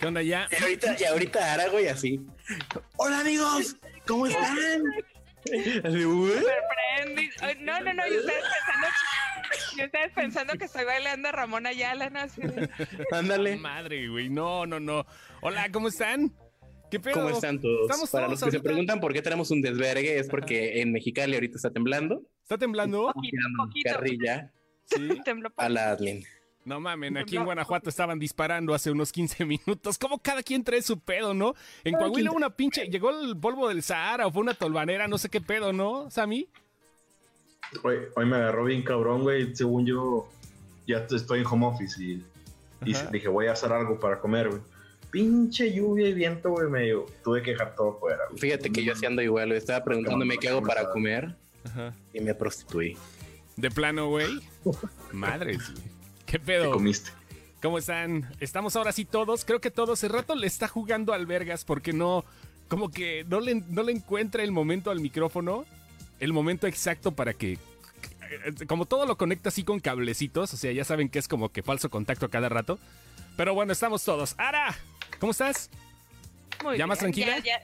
¿Qué onda ya? Y ahorita, y ahorita güey, así. Hola amigos, ¿cómo están? Así. Ay, No, no, no, y ustedes pensando, y ustedes pensando que estoy bailando a Ramón Ayala, ¿no? Así de- Ándale. Madre, güey. No, no, no. Hola, ¿cómo están? ¿Qué pedo? ¿Cómo están todos? Estamos Para todos los que se preguntan por qué tenemos un desvergue, es porque en Mexicali ahorita está temblando. ¿Está temblando? Poquito, poquito. carrilla Sí. Tembló a la admin. No mamen, aquí en Guanajuato estaban disparando hace unos 15 minutos. Como cada quien trae su pedo, ¿no? En Coahuila una pinche. Llegó el polvo del Sahara o fue una tolvanera, no sé qué pedo, ¿no, Sammy? Hoy, hoy me agarró bien cabrón, güey. Según yo, ya estoy en home office y, dije, voy a hacer algo para comer, güey. Pinche lluvia y viento, güey, medio. Tuve que dejar todo fuera. güey. Fíjate que yo así ando igual, güey. Estaba preguntándome qué hago para comer Ajá. y me prostituí. De plano, güey. Madres, güey. ¿Qué ¿Qué pedo? comiste? ¿Cómo están? Estamos ahora sí todos. Creo que todos. El rato le está jugando al Vergas porque no. Como que no le, no le encuentra el momento al micrófono. El momento exacto para que. Como todo lo conecta así con cablecitos. O sea, ya saben que es como que falso contacto a cada rato. Pero bueno, estamos todos. ¡Ara! ¿Cómo estás? Muy ¿Ya más tranquila? ya- ya.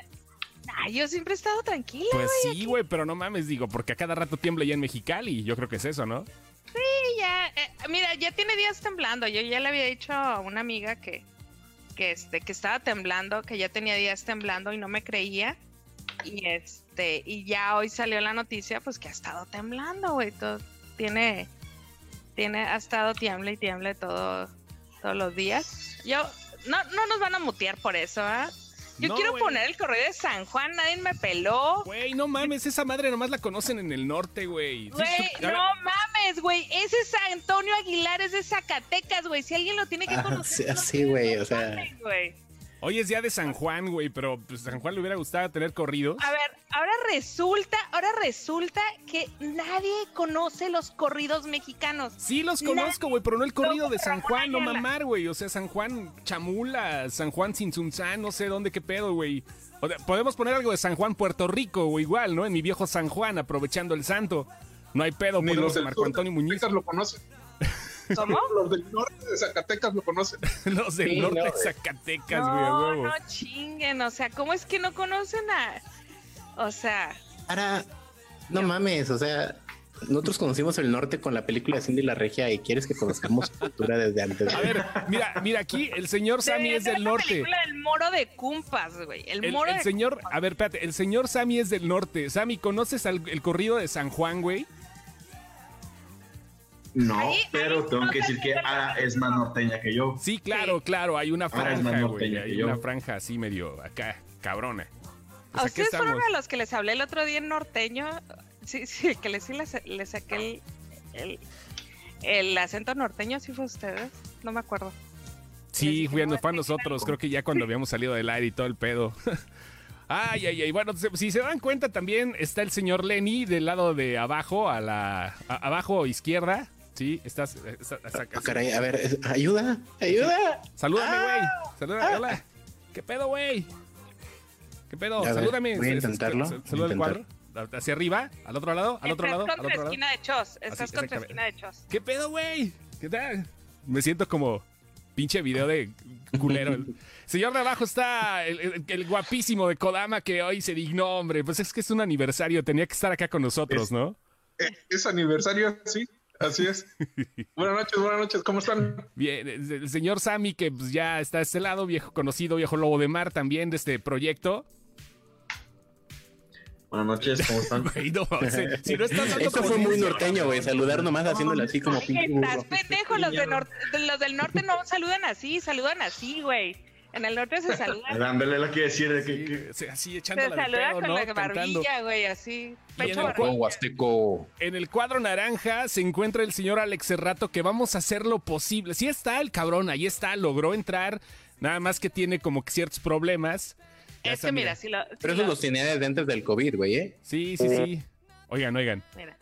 Ay, yo siempre he estado tranquila. Pues sí, güey, pero no mames, digo, porque a cada rato tiembla ya en Mexicali. Yo creo que es eso, ¿no? Sí, ya, eh, mira, ya tiene días temblando. Yo ya le había dicho a una amiga que, que, este, que estaba temblando, que ya tenía días temblando y no me creía. Y este, y ya hoy salió la noticia, pues que ha estado temblando, güey. Todo, tiene, tiene, ha estado tiemble y tiemble todo, todos los días. Yo, no, no nos van a mutear por eso, ¿ah? Yo No, quiero poner el correo de San Juan, nadie me peló. Güey, no mames, esa madre nomás la conocen en el norte, güey. No mames, güey. Ese es Antonio Aguilar, es de Zacatecas, güey. Si alguien lo tiene que Ah, conocer. sí, tiene güey, no o sea. mames. Hoy es día de San Juan, güey, pero pues San Juan le hubiera gustado tener corridos. A ver, ahora resulta, ahora resulta que nadie conoce los corridos mexicanos. Sí los conozco, güey, pero no el corrido No, de San Juan, no mamar, güey. O sea, San Juan Chamula, San Juan Sinsunzán, no sé dónde, qué pedo, güey. O sea, podemos poner algo de San Juan Puerto Rico o igual, ¿no? En mi viejo San Juan, aprovechando el santo. No hay pedo, Ni los a del Marco Antonio de Muñiz. Lo conocen. ¿Cómo? Los del norte de Zacatecas lo conocen. Los del Sí, norte no, de. Zacatecas, güey, No, huevo. no chinguen. O sea, ¿cómo es que no conocen a.? O sea, Ara, no mames, o sea, nosotros conocimos el norte con la película de Cindy la Regia y quieres que conozcamos cultura desde antes. A ver, mira, mira aquí, el señor Sammy es del la norte. película del moro de Cumpas, güey. El, El, moro el de señor, a ver, espérate, el señor Sammy es del norte. Sammy, ¿conoces al- el corrido de San Juan, güey? No, Ahí- pero ahí tengo que decir que. Ara es más norteña que yo. Sí, claro, claro, hay una franja, güey, hay yo. una franja así medio acá, cabrona. ¿A Pues ustedes fueron a los que les hablé el otro día en norteño? Sí, sí, que les, sí les, les saqué el, el, el acento norteño, ¿sí fue ustedes? No me acuerdo. Sí, fue, no, fue a nosotros, creo que ya cuando habíamos salido del aire y todo el pedo. Ay, ay, ay. Bueno, se- si se dan cuenta también está el señor Lenny del lado de abajo, a la a- abajo izquierda. Sí, estás. está- está- Ah, caray, a ver, es- ayuda, ayuda. Salúdame, güey. Ah. Salúdame, hola. ¿Qué pedo, güey? ¿Qué pedo? A ver, Salúdame. voy a intentarlo, Saluda al cuadro. Hacia arriba, al otro lado, al otro Estás lado, al contra lado. esquina de Chos. Estás Así, contra esquina de Chos. ¿Qué pedo, güey? ¿Qué tal? Me siento como pinche video de culero. El señor de abajo está el, el- el guapísimo de Kodama que hoy se dignó, hombre. Pues es que es un aniversario, tenía que estar acá con nosotros, Es- ¿no? Eh, Es aniversario, sí, así es. buenas noches, buenas noches, ¿cómo están? Bien, el señor Sammy, que pues, ya está a este lado, viejo conocido, viejo lobo de mar también de este proyecto. Buenas noches, ¿cómo están? Güey, no, si, si no estás fue muy norteño, güey, saludar nomás haciéndole así como pinche Estás pendejo, los, de los del norte no saludan así, saludan así, güey. En el norte se saludan, Dándole la que decir de que, Sí, que- sea, así se echándole al saludan pedo, con ¿no? la barbilla, güey, así. Y en Pecho el barbilla. Huasteco. En el cuadro naranja se encuentra el señor Alex Cerrato que vamos a hacer lo posible. Sí está el cabrón, ahí está, logró entrar, nada más que tiene como que ciertos problemas. Ya Es que mira, si lo. si Pero eso lo- los tenía desde antes del COVID, güey, ¿eh? Sí, sí, sí. Oigan, oigan. mira.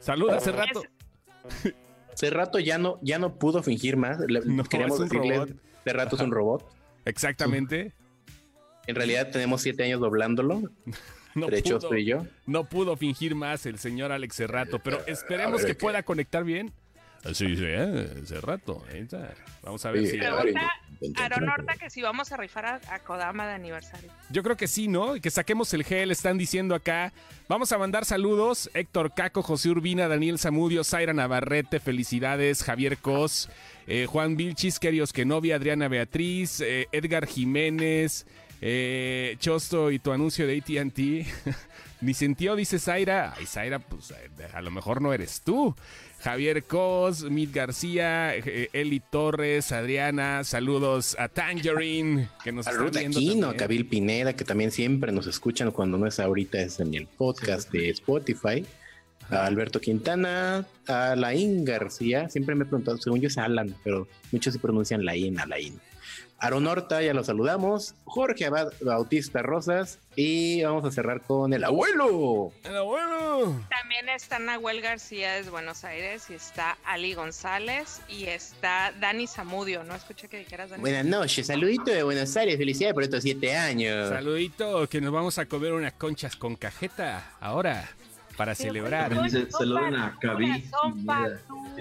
Saluda Cerrato. Es- Hace rato ya no, ya no pudo fingir más. Le- No, queríamos es un decirles, robot. hace rato es un robot. Exactamente. En realidad tenemos siete años doblándolo. No pudo, yo. no pudo fingir más el señor Alex Cerrato, pero esperemos que pueda conectar bien. Sí, sí, eh, hace rato. ahí está. Vamos a ver Sí, si... Pregunta Aaron Horta que si vamos a rifar a, a Kodama de aniversario. Yo creo que sí, ¿no? Que saquemos el gel, están diciendo acá. Vamos a mandar saludos. Héctor Caco, José Urbina, Daniel Zamudio, Zaira Navarrete, felicidades, Javier Cos, eh, Juan Vilchis, Querios Kenovia, Adriana Beatriz, eh, Edgar Jiménez, eh, Chosto y tu anuncio de ATT. Ni sentió, dice Zaira. Ay, Zaira, pues eh, a lo mejor no eres tú. Javier Cos, Mit García, eh, Eli Torres, Adriana, saludos a Tangerine, que nos A está viendo Aquino, también. Kabil Pineda, que también siempre nos escuchan cuando no es ahorita, es en el podcast de Spotify. A Alberto Quintana, a Laín García, siempre me he preguntado, según yo es Alan, pero muchos se pronuncian Laín, Alain. Aaron Horta, ya lo saludamos. Jorge Abad Bautista Rosas. Y vamos a cerrar con el abuelo. Pero bueno. También está Nahuel García desde Buenos Aires y está Ali González y está Dani Zamudio. No escuché que dijeras Dani. Buenas noches, saludito de Buenos Aires, felicidades por estos siete años. Saludito, que nos vamos a comer unas conchas con cajeta ahora para celebrar. saluden a. Tiene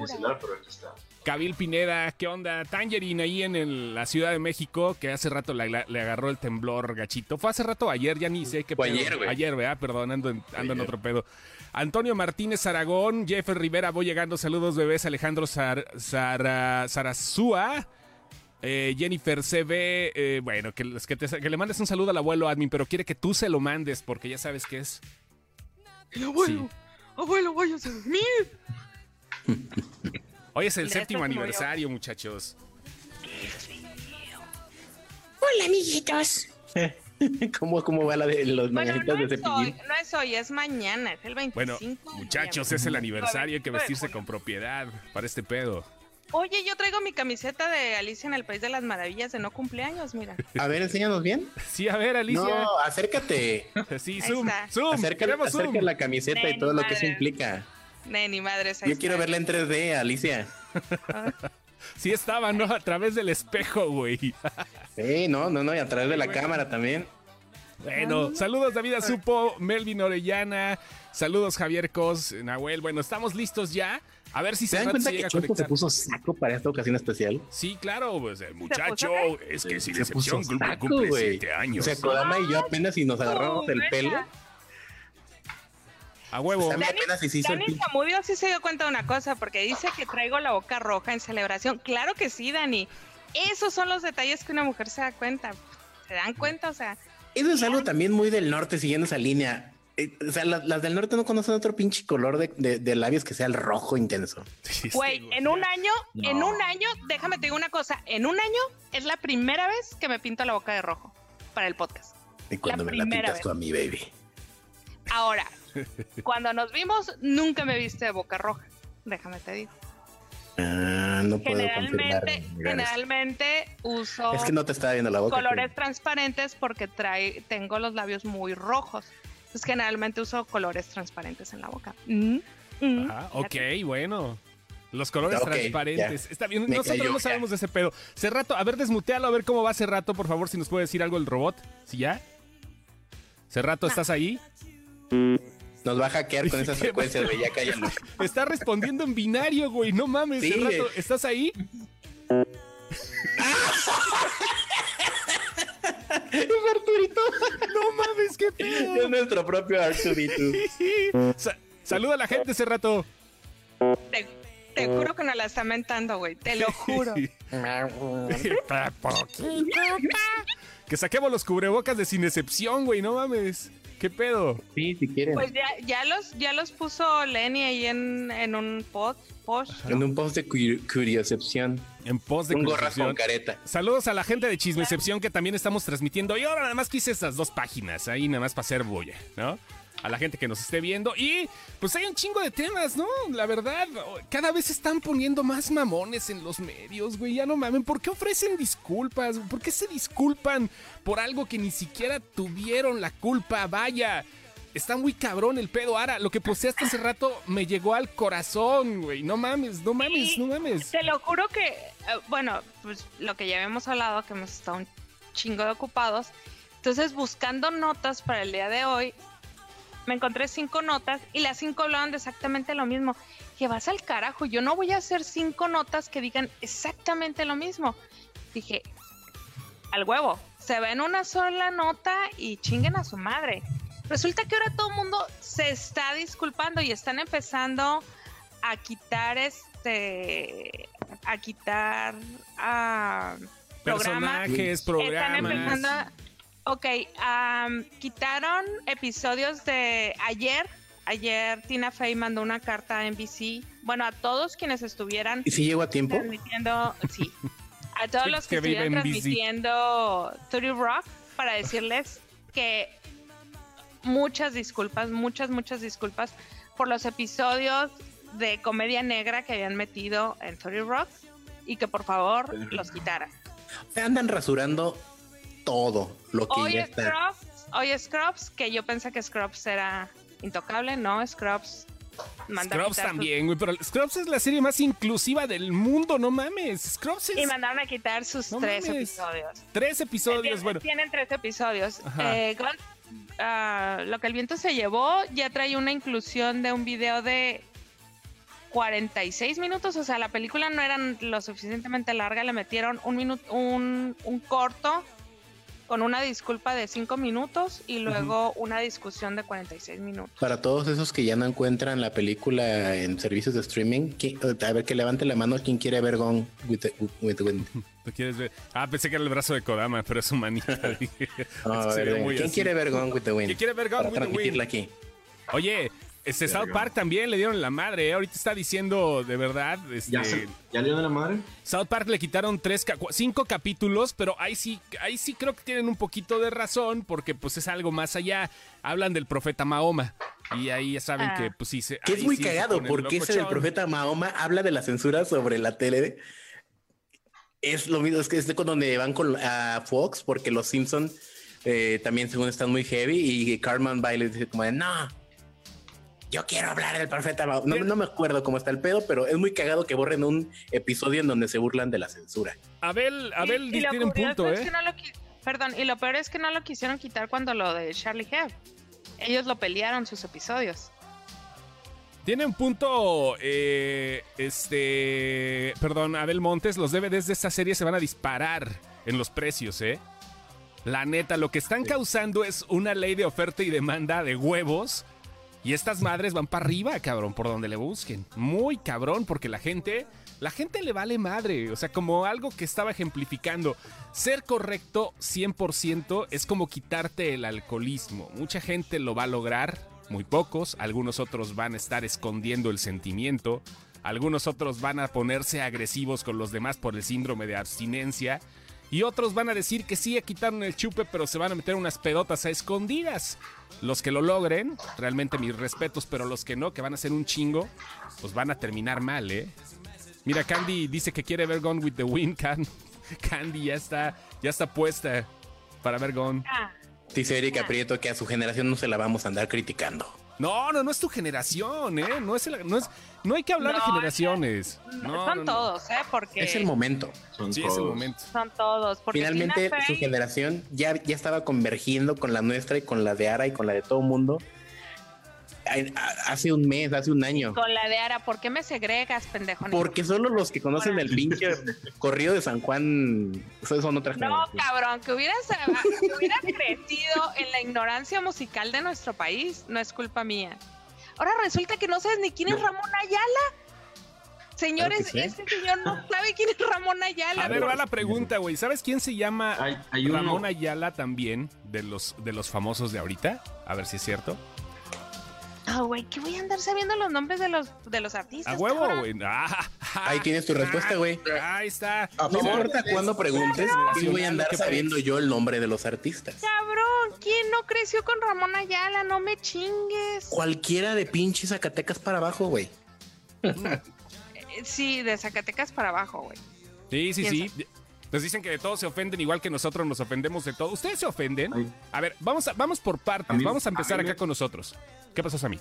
celular, pero aquí está. Kabil Pineda, ¿qué onda? Tangerine ahí en el- la Ciudad de México, que hace rato la- la- le agarró el temblor gachito. Fue hace rato ayer, ya ni sé qué Fue pedo. ayer, güey. Ayer, ¿verdad? Perdón, ando en, ando en Ayer. otro pedo. Antonio Martínez Aragón, Jeffer Rivera, voy llegando. Saludos, bebés. Alejandro Sar, Sara- Sarazúa. eh, Jennifer CB, eh, bueno, que, que, te- que le mandes un saludo al abuelo admin, pero quiere que tú se lo mandes porque ya sabes que es. abuelo, abuelo, váyase a dormir. Hoy es el séptimo aniversario, muchachos. Hola, amiguitos. ¿Cómo, ¿Cómo va la de los Bueno, mañanitas no de es, hoy, cepillín? no es hoy, es mañana, es el 25. Bueno, muchachos, es el aniversario, hay que vestirse con propiedad para este pedo. Oye, yo traigo mi camiseta de Alicia en el País de las Maravillas de no cumpleaños, mira. A ver, enséñanos bien. Sí, a ver, Alicia. No, acércate. Sí, zoom, zoom. Acerca la camiseta y todo lo que eso implica. Ni madres. Yo quiero verla en 3D, Alicia. Sí estaba, ¿no? A través del espejo, güey. Sí, no, no, no, y a través de la Bueno. cámara también. Bueno, saludos David Azupo, Melvin Orellana, saludos Javier Cos, Nahuel. Bueno, estamos listos ya. A ver si ¿Se dan cuenta que Choco se puso saco para esta ocasión especial? Sí, claro, pues el muchacho es que si se puso decepción cumple, saco, cumple güey. siete años. O sea, Kodama y yo apenas si nos agarramos el pelo. A huevo. Dani. Zamudio sí se dio cuenta de una cosa, porque dice que traigo la boca roja en celebración. Claro que sí, Dani. Esos son los detalles que una mujer se da cuenta. ¿Se dan cuenta? O sea, Eso es algo también muy del norte, siguiendo esa línea. Eh, O sea, las, las del norte no conocen otro pinche color de, de- de labios que sea el rojo intenso. Güey, sí, en un año, en un año, déjame te digo una cosa, en un año es la primera vez que me pinto la boca de rojo para el podcast. Y cuando La me la pintas vez. tú a mi baby. Ahora, cuando nos vimos, nunca me viste de boca roja. Déjame te digo. Ah, no puedo. Generalmente, generalmente uso Es que no te estaba viendo la boca. colores transparentes porque trae, tengo los labios muy rojos. Entonces generalmente uso colores transparentes en la boca. Mm, mm. Ajá, ok, bueno. Los colores transparentes. ya. Está bien. Me Nosotros cayó, no ya. sabemos de ese pedo. Cerrato, a ver, desmutealo, a ver cómo va Cerrato, por favor, si nos puede decir algo el robot. ¿Sí ya? Cerrato, ¿estás ahí? Nos va a hackear con esas frecuencias, güey. Ya cállalo. Está respondiendo en binario, güey. No mames, Sí. ¿estás ahí? Es Arturito. No mames, qué Es pedo. nuestro propio Arturito. Sa- saluda a la gente, Cerrato. Te, te juro que no la está mentando, güey. Te lo juro. que saquemos los cubrebocas de sin excepción, güey. No mames. ¿Qué pedo? Sí, si quieren. Pues ya, ya los, ya los puso Lenny ahí en, en un pod, post. En un post de cu- curiocepción. En pos de Un gorras con careta. Saludos a la gente de Chismecepción que también estamos transmitiendo. Y ahora nada más quise estas dos páginas, ahí nada más para hacer bulla, ¿no? A la gente que nos esté viendo. Y pues hay un chingo de temas, ¿no? La verdad, cada vez se están poniendo más mamones en los medios, güey. Ya no mamen. ¿Por qué ofrecen disculpas? ¿Por qué se disculpan por algo que ni siquiera tuvieron la culpa? Vaya. Está muy cabrón el pedo. Ahora, lo que posteaste hace rato me llegó al corazón, güey. No mames, no mames, no mames. Te lo juro que, eh, bueno, pues lo que ya habíamos hablado, que hemos estado un chingo de ocupados. Entonces, buscando notas para el día de hoy, me encontré cinco notas y las cinco hablaban de exactamente lo mismo. que vas al carajo, yo no voy a hacer cinco notas que digan exactamente lo mismo. Dije, al huevo, se ven una sola nota y chinguen a su madre. Resulta que ahora todo el mundo se está disculpando y están empezando a quitar este, a quitar a programas. Personajes, Están programas. empezando a- Ok, am, quitaron episodios de ayer. Ayer Tina Fey mandó una carta a NBC. Bueno, a todos quienes estuvieran ¿Y si llego a tiempo? transmitiendo, sí, a todos los que estuvieran transmitiendo 30 Rock para decirles que muchas disculpas, muchas, muchas disculpas por los episodios de comedia negra que habían metido en 30 Rock y que por favor los quitaran. Se andan rasurando todo lo que Hoy ya está. Scrubs, hoy Scrubs, que yo pensé que Scrubs era intocable, no, Scrubs manda Scrubs también, güey, pero Scrubs es la serie más inclusiva del mundo, no mames. Scrubs es Y mandaron a quitar sus No tres mames. episodios. tres episodios, Tienen, bueno. tienen tres episodios. Eh, ah, lo que el viento se llevó ya trae una inclusión de un video de 46 minutos. O sea, la película no era lo suficientemente larga. Le metieron un, minuto, un, un corto con una disculpa de 5 minutos y luego una discusión de 46 minutos. Para todos esos que ya no encuentran la película en servicios de streaming, ¿quién- a ver que levante la mano quien quiere ver Gone with the- with the Wind. ¿Tú quieres ver? Ah, pensé que era el brazo de Kodama, pero es su manita. No, Es que ver, ¿Quién así. quiere ver Gone with the Wind? ¿Quién quiere ver Gone Para with the transmitirla Wind? aquí. Oye, este South. Park también le dieron la madre, ¿eh? Ahorita está diciendo de verdad, este, ¿Ya, se, ¿Ya le de la madre? South Park le quitaron tres, cinco capítulos, pero ahí sí, ahí sí creo que tienen un poquito de razón, porque pues es algo más allá. Hablan del profeta Mahoma. Y ahí ya saben Ah. que pues sí se. Que es muy sí cagado, porque ese del profeta Mahoma habla de la censura sobre la tele. Es lo mismo, es que es de con donde van con a Fox, porque los Simpson eh, también según están muy heavy y Carmen Bailey dice como de no. Yo quiero hablar del profeta Mahoma. No, no me acuerdo cómo está el pedo, pero es muy cagado que borren un episodio en donde se burlan de la censura. Abel, Abel Y- tiene un punto, es ¿eh? que no lo Perdón, y lo peor es que no lo quisieron quitar cuando lo de Charlie Hebdo. Ellos lo pelearon sus episodios. Tiene un punto, eh, este, perdón, Abel Montes, los DVDs de esta serie se van a disparar en los precios, ¿eh? La neta, lo que están causando es una ley de oferta y demanda de huevos. Y estas madres van para arriba, cabrón, por donde le busquen. Muy cabrón, porque la gente, la gente le vale madre. O sea, como algo que estaba ejemplificando. Ser correcto 100% es como quitarte el alcoholismo. Mucha gente lo va a lograr, muy pocos. Algunos otros van a estar escondiendo el sentimiento. Algunos otros van a ponerse agresivos con los demás por el síndrome de abstinencia. Y otros van a decir que sí, quitaron el chupe, pero se van a meter unas pedotas a escondidas. Los que lo logren, realmente mis respetos, pero los que no, que van a ser un chingo, pues van a terminar mal, ¿eh? Mira, Candy dice que quiere ver Gone with the Wind. Can- Candy ya está, ya está puesta para ver Gone. Dice Erika. Prieto que a su generación no se la vamos a andar criticando. No, no, no es tu generación, ¿eh? No, es el- no, es, no hay que hablar de generaciones. No, son no, no. todos, ¿eh? Porque Es el momento. Son Sí, es el todos. momento. son todos. Porque Finalmente Tina su generación ya, ya estaba convergiendo con la nuestra y con la de Ara y con la de todo mundo. Hace un mes, hace un año. Con la de Ara, ¿por qué me segregas, pendejo? Porque solo los que conocen el pinche corrido de San Juan esos son otras No, generación. cabrón, que hubieras, que hubieras crecido en la ignorancia musical de nuestro país, no es culpa mía. Ahora resulta que no sabes ni quién es Ramón Ayala. Señores, Claro que sí. este señor no sabe quién es Ramón Ayala. A ver, va la pregunta, güey. ¿Sabes quién se llama Hay, hay uno. Ramón Ayala también de los, de los famosos de ahorita? A ver si es cierto. Ah, güey, que voy a andar sabiendo los nombres de los, de los artistas. A huevo, güey. Ah, Ahí tienes tu respuesta, güey. Ahí está. No importa cuándo preguntes, sí voy a andar sabiendo yo el nombre de los artistas. Cabrón, ¿quién no creció con Ramón Ayala? No me chingues. Cualquiera de pinches Zacatecas para abajo, güey. Sí, de Zacatecas para abajo, güey. Sí, sí, sí. Nos dicen que de todos se ofenden igual que nosotros nos ofendemos de todo. ¿Ustedes se ofenden? Ay. A ver, vamos, a, vamos por partes. A mí- vamos a empezar a acá me- con nosotros. ¿Qué pasó, Sammy?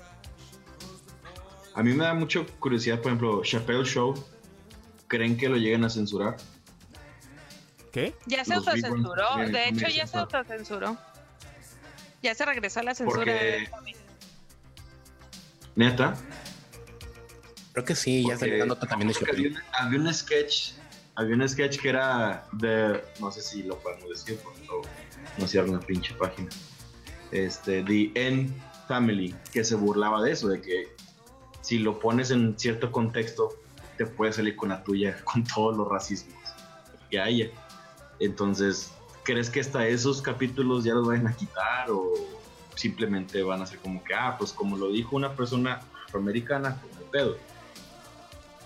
A mí me da mucha curiosidad, por ejemplo, Chappelle Show. ¿Creen que lo lleguen a censurar? ¿Qué? Ya se autocensuró. De hecho, ya se autocensuró. Ya se regresó a la censura. Porque- ¿Neta? Creo que sí, ya Porque- la nota también de había, un- había un sketch, había un sketch que era de, no sé si lo podemos decir, porque no, no cierra una pinche página. Este, The N Family, que se burlaba de eso, de que si lo pones en cierto contexto, te puede salir con la tuya, con todos los racismos que haya. Entonces, ¿crees que hasta esos capítulos ya los vayan a quitar o simplemente van a ser como que, ah, pues como lo dijo una persona afroamericana, pues no pedo?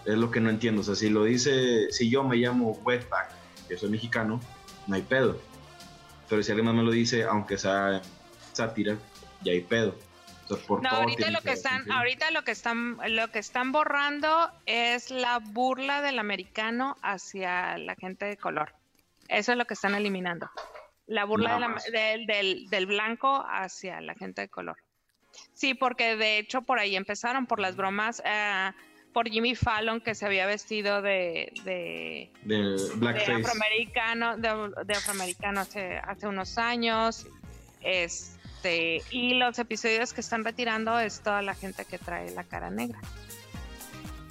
Es lo que no entiendo. O sea, si lo dice, si yo me llamo Wetback, que soy mexicano, no hay pedo. Pero si alguien más me lo dice, aunque sea sátira, ya hay pedo. Sea, por No, ahorita lo que están, ahorita lo que están, lo que están borrando es la burla del americano hacia la gente de color. Eso es lo que están eliminando. La burla de la- del, del- del blanco hacia la gente de color. Sí, porque de hecho por ahí empezaron por las bromas, eh, por Jimmy Fallon que se había vestido de, de, De de Blackface. afroamericano, de, de afroamericano hace, hace unos años. Este, y los episodios que están retirando es toda la gente que trae la cara negra.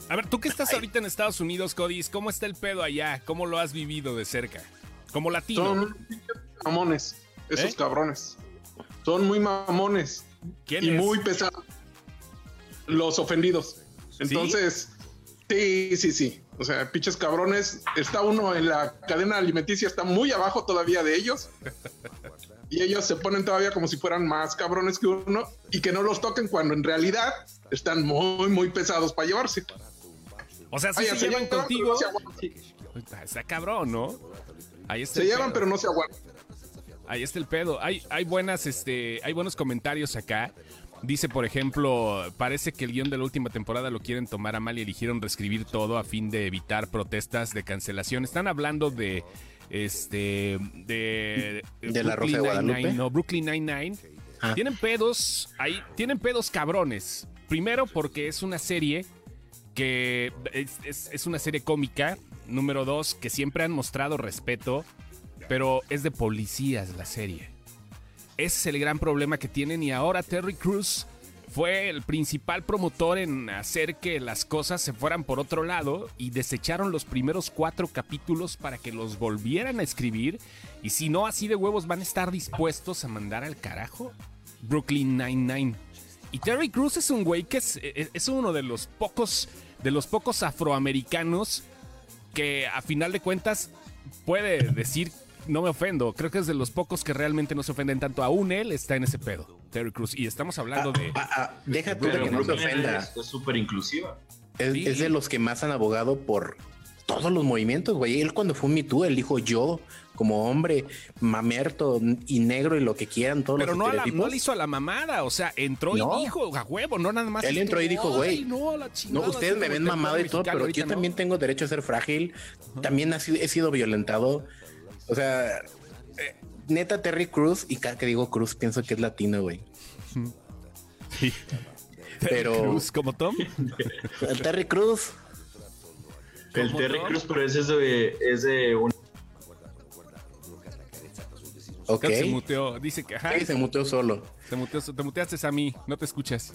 A ver, tú que estás ahorita en Estados Unidos, Codis, ¿cómo está el pedo allá? ¿Cómo lo has vivido de cerca? Como latino. Son mamones, esos ¿Eh? cabrones. Son muy mamones ¿Quién y es? muy pesados. Los ofendidos. Entonces, sí, sí, sí. O sea, pinches cabrones. Está uno en la cadena alimenticia, está muy abajo todavía de ellos. Y ellos se ponen todavía como si fueran más cabrones que uno y que no los toquen cuando en realidad están muy, muy pesados para llevarse. O sea, sí se se llevan contigo. no se aguantan. Está cabrón, ¿no? Ahí está Se llevan, pedo. pero no se aguantan. Ahí está el pedo. Hay, hay buenas, este, hay buenos comentarios acá. Dice, por ejemplo, parece que el guion de la última temporada lo quieren tomar a mal y eligieron reescribir todo a fin de evitar protestas de cancelación. Están hablando de este de, ¿De La Rosa de Guadalupe? No, Brooklyn Nine-Nine. Ah. Tienen pedos, ahí tienen pedos cabrones. Primero porque es una serie que es, es- es una serie cómica. Número dos, que siempre han mostrado respeto, pero es de policías la serie. Ese es el gran problema que tienen y ahora Terry Crews fue el principal promotor en hacer que las cosas se fueran por otro lado y desecharon los primeros cuatro capítulos para que los volvieran a escribir y si no así de huevos van a estar dispuestos a mandar al carajo Brooklyn Nine-Nine. Y Terry Crews es un güey que es, es- es uno de los pocos de los pocos afroamericanos que a final de cuentas puede decir no me ofendo. Creo que es de los pocos que realmente no se ofenden tanto. Aún él está en ese pedo, Terry Crews. Y estamos hablando de. Ah, ah, deja tú de que no se ofenda. es- súper inclusiva. Es, Sí. es de los que más han abogado por todos los movimientos, güey. Él cuando fue Me Too, él dijo yo, como hombre, mamerto y negro y lo que quieran, todos Pero los no, a la, estereotipos. no le hizo a la mamada. O sea, entró No. y dijo a huevo, no nada más. Él entró y dijo, "Ay, güey, No, la No, ustedes me ven mamado y todo, pero yo ¿no? también tengo derecho a ser frágil. También he sido, he sido violentado. O sea, eh, neta Terry Cruz, y cada que digo Cruz pienso que es latino, güey. Sí. Pero- Crews, como Tom. Terry Cruz. El ¿Cómo Terry? Cruz, pero ese es de, es de un Ok. Creo que se muteó. Dice que. Ajá, Sí, se muteó solo. se muteó, te muteaste a mí. No te escuchas.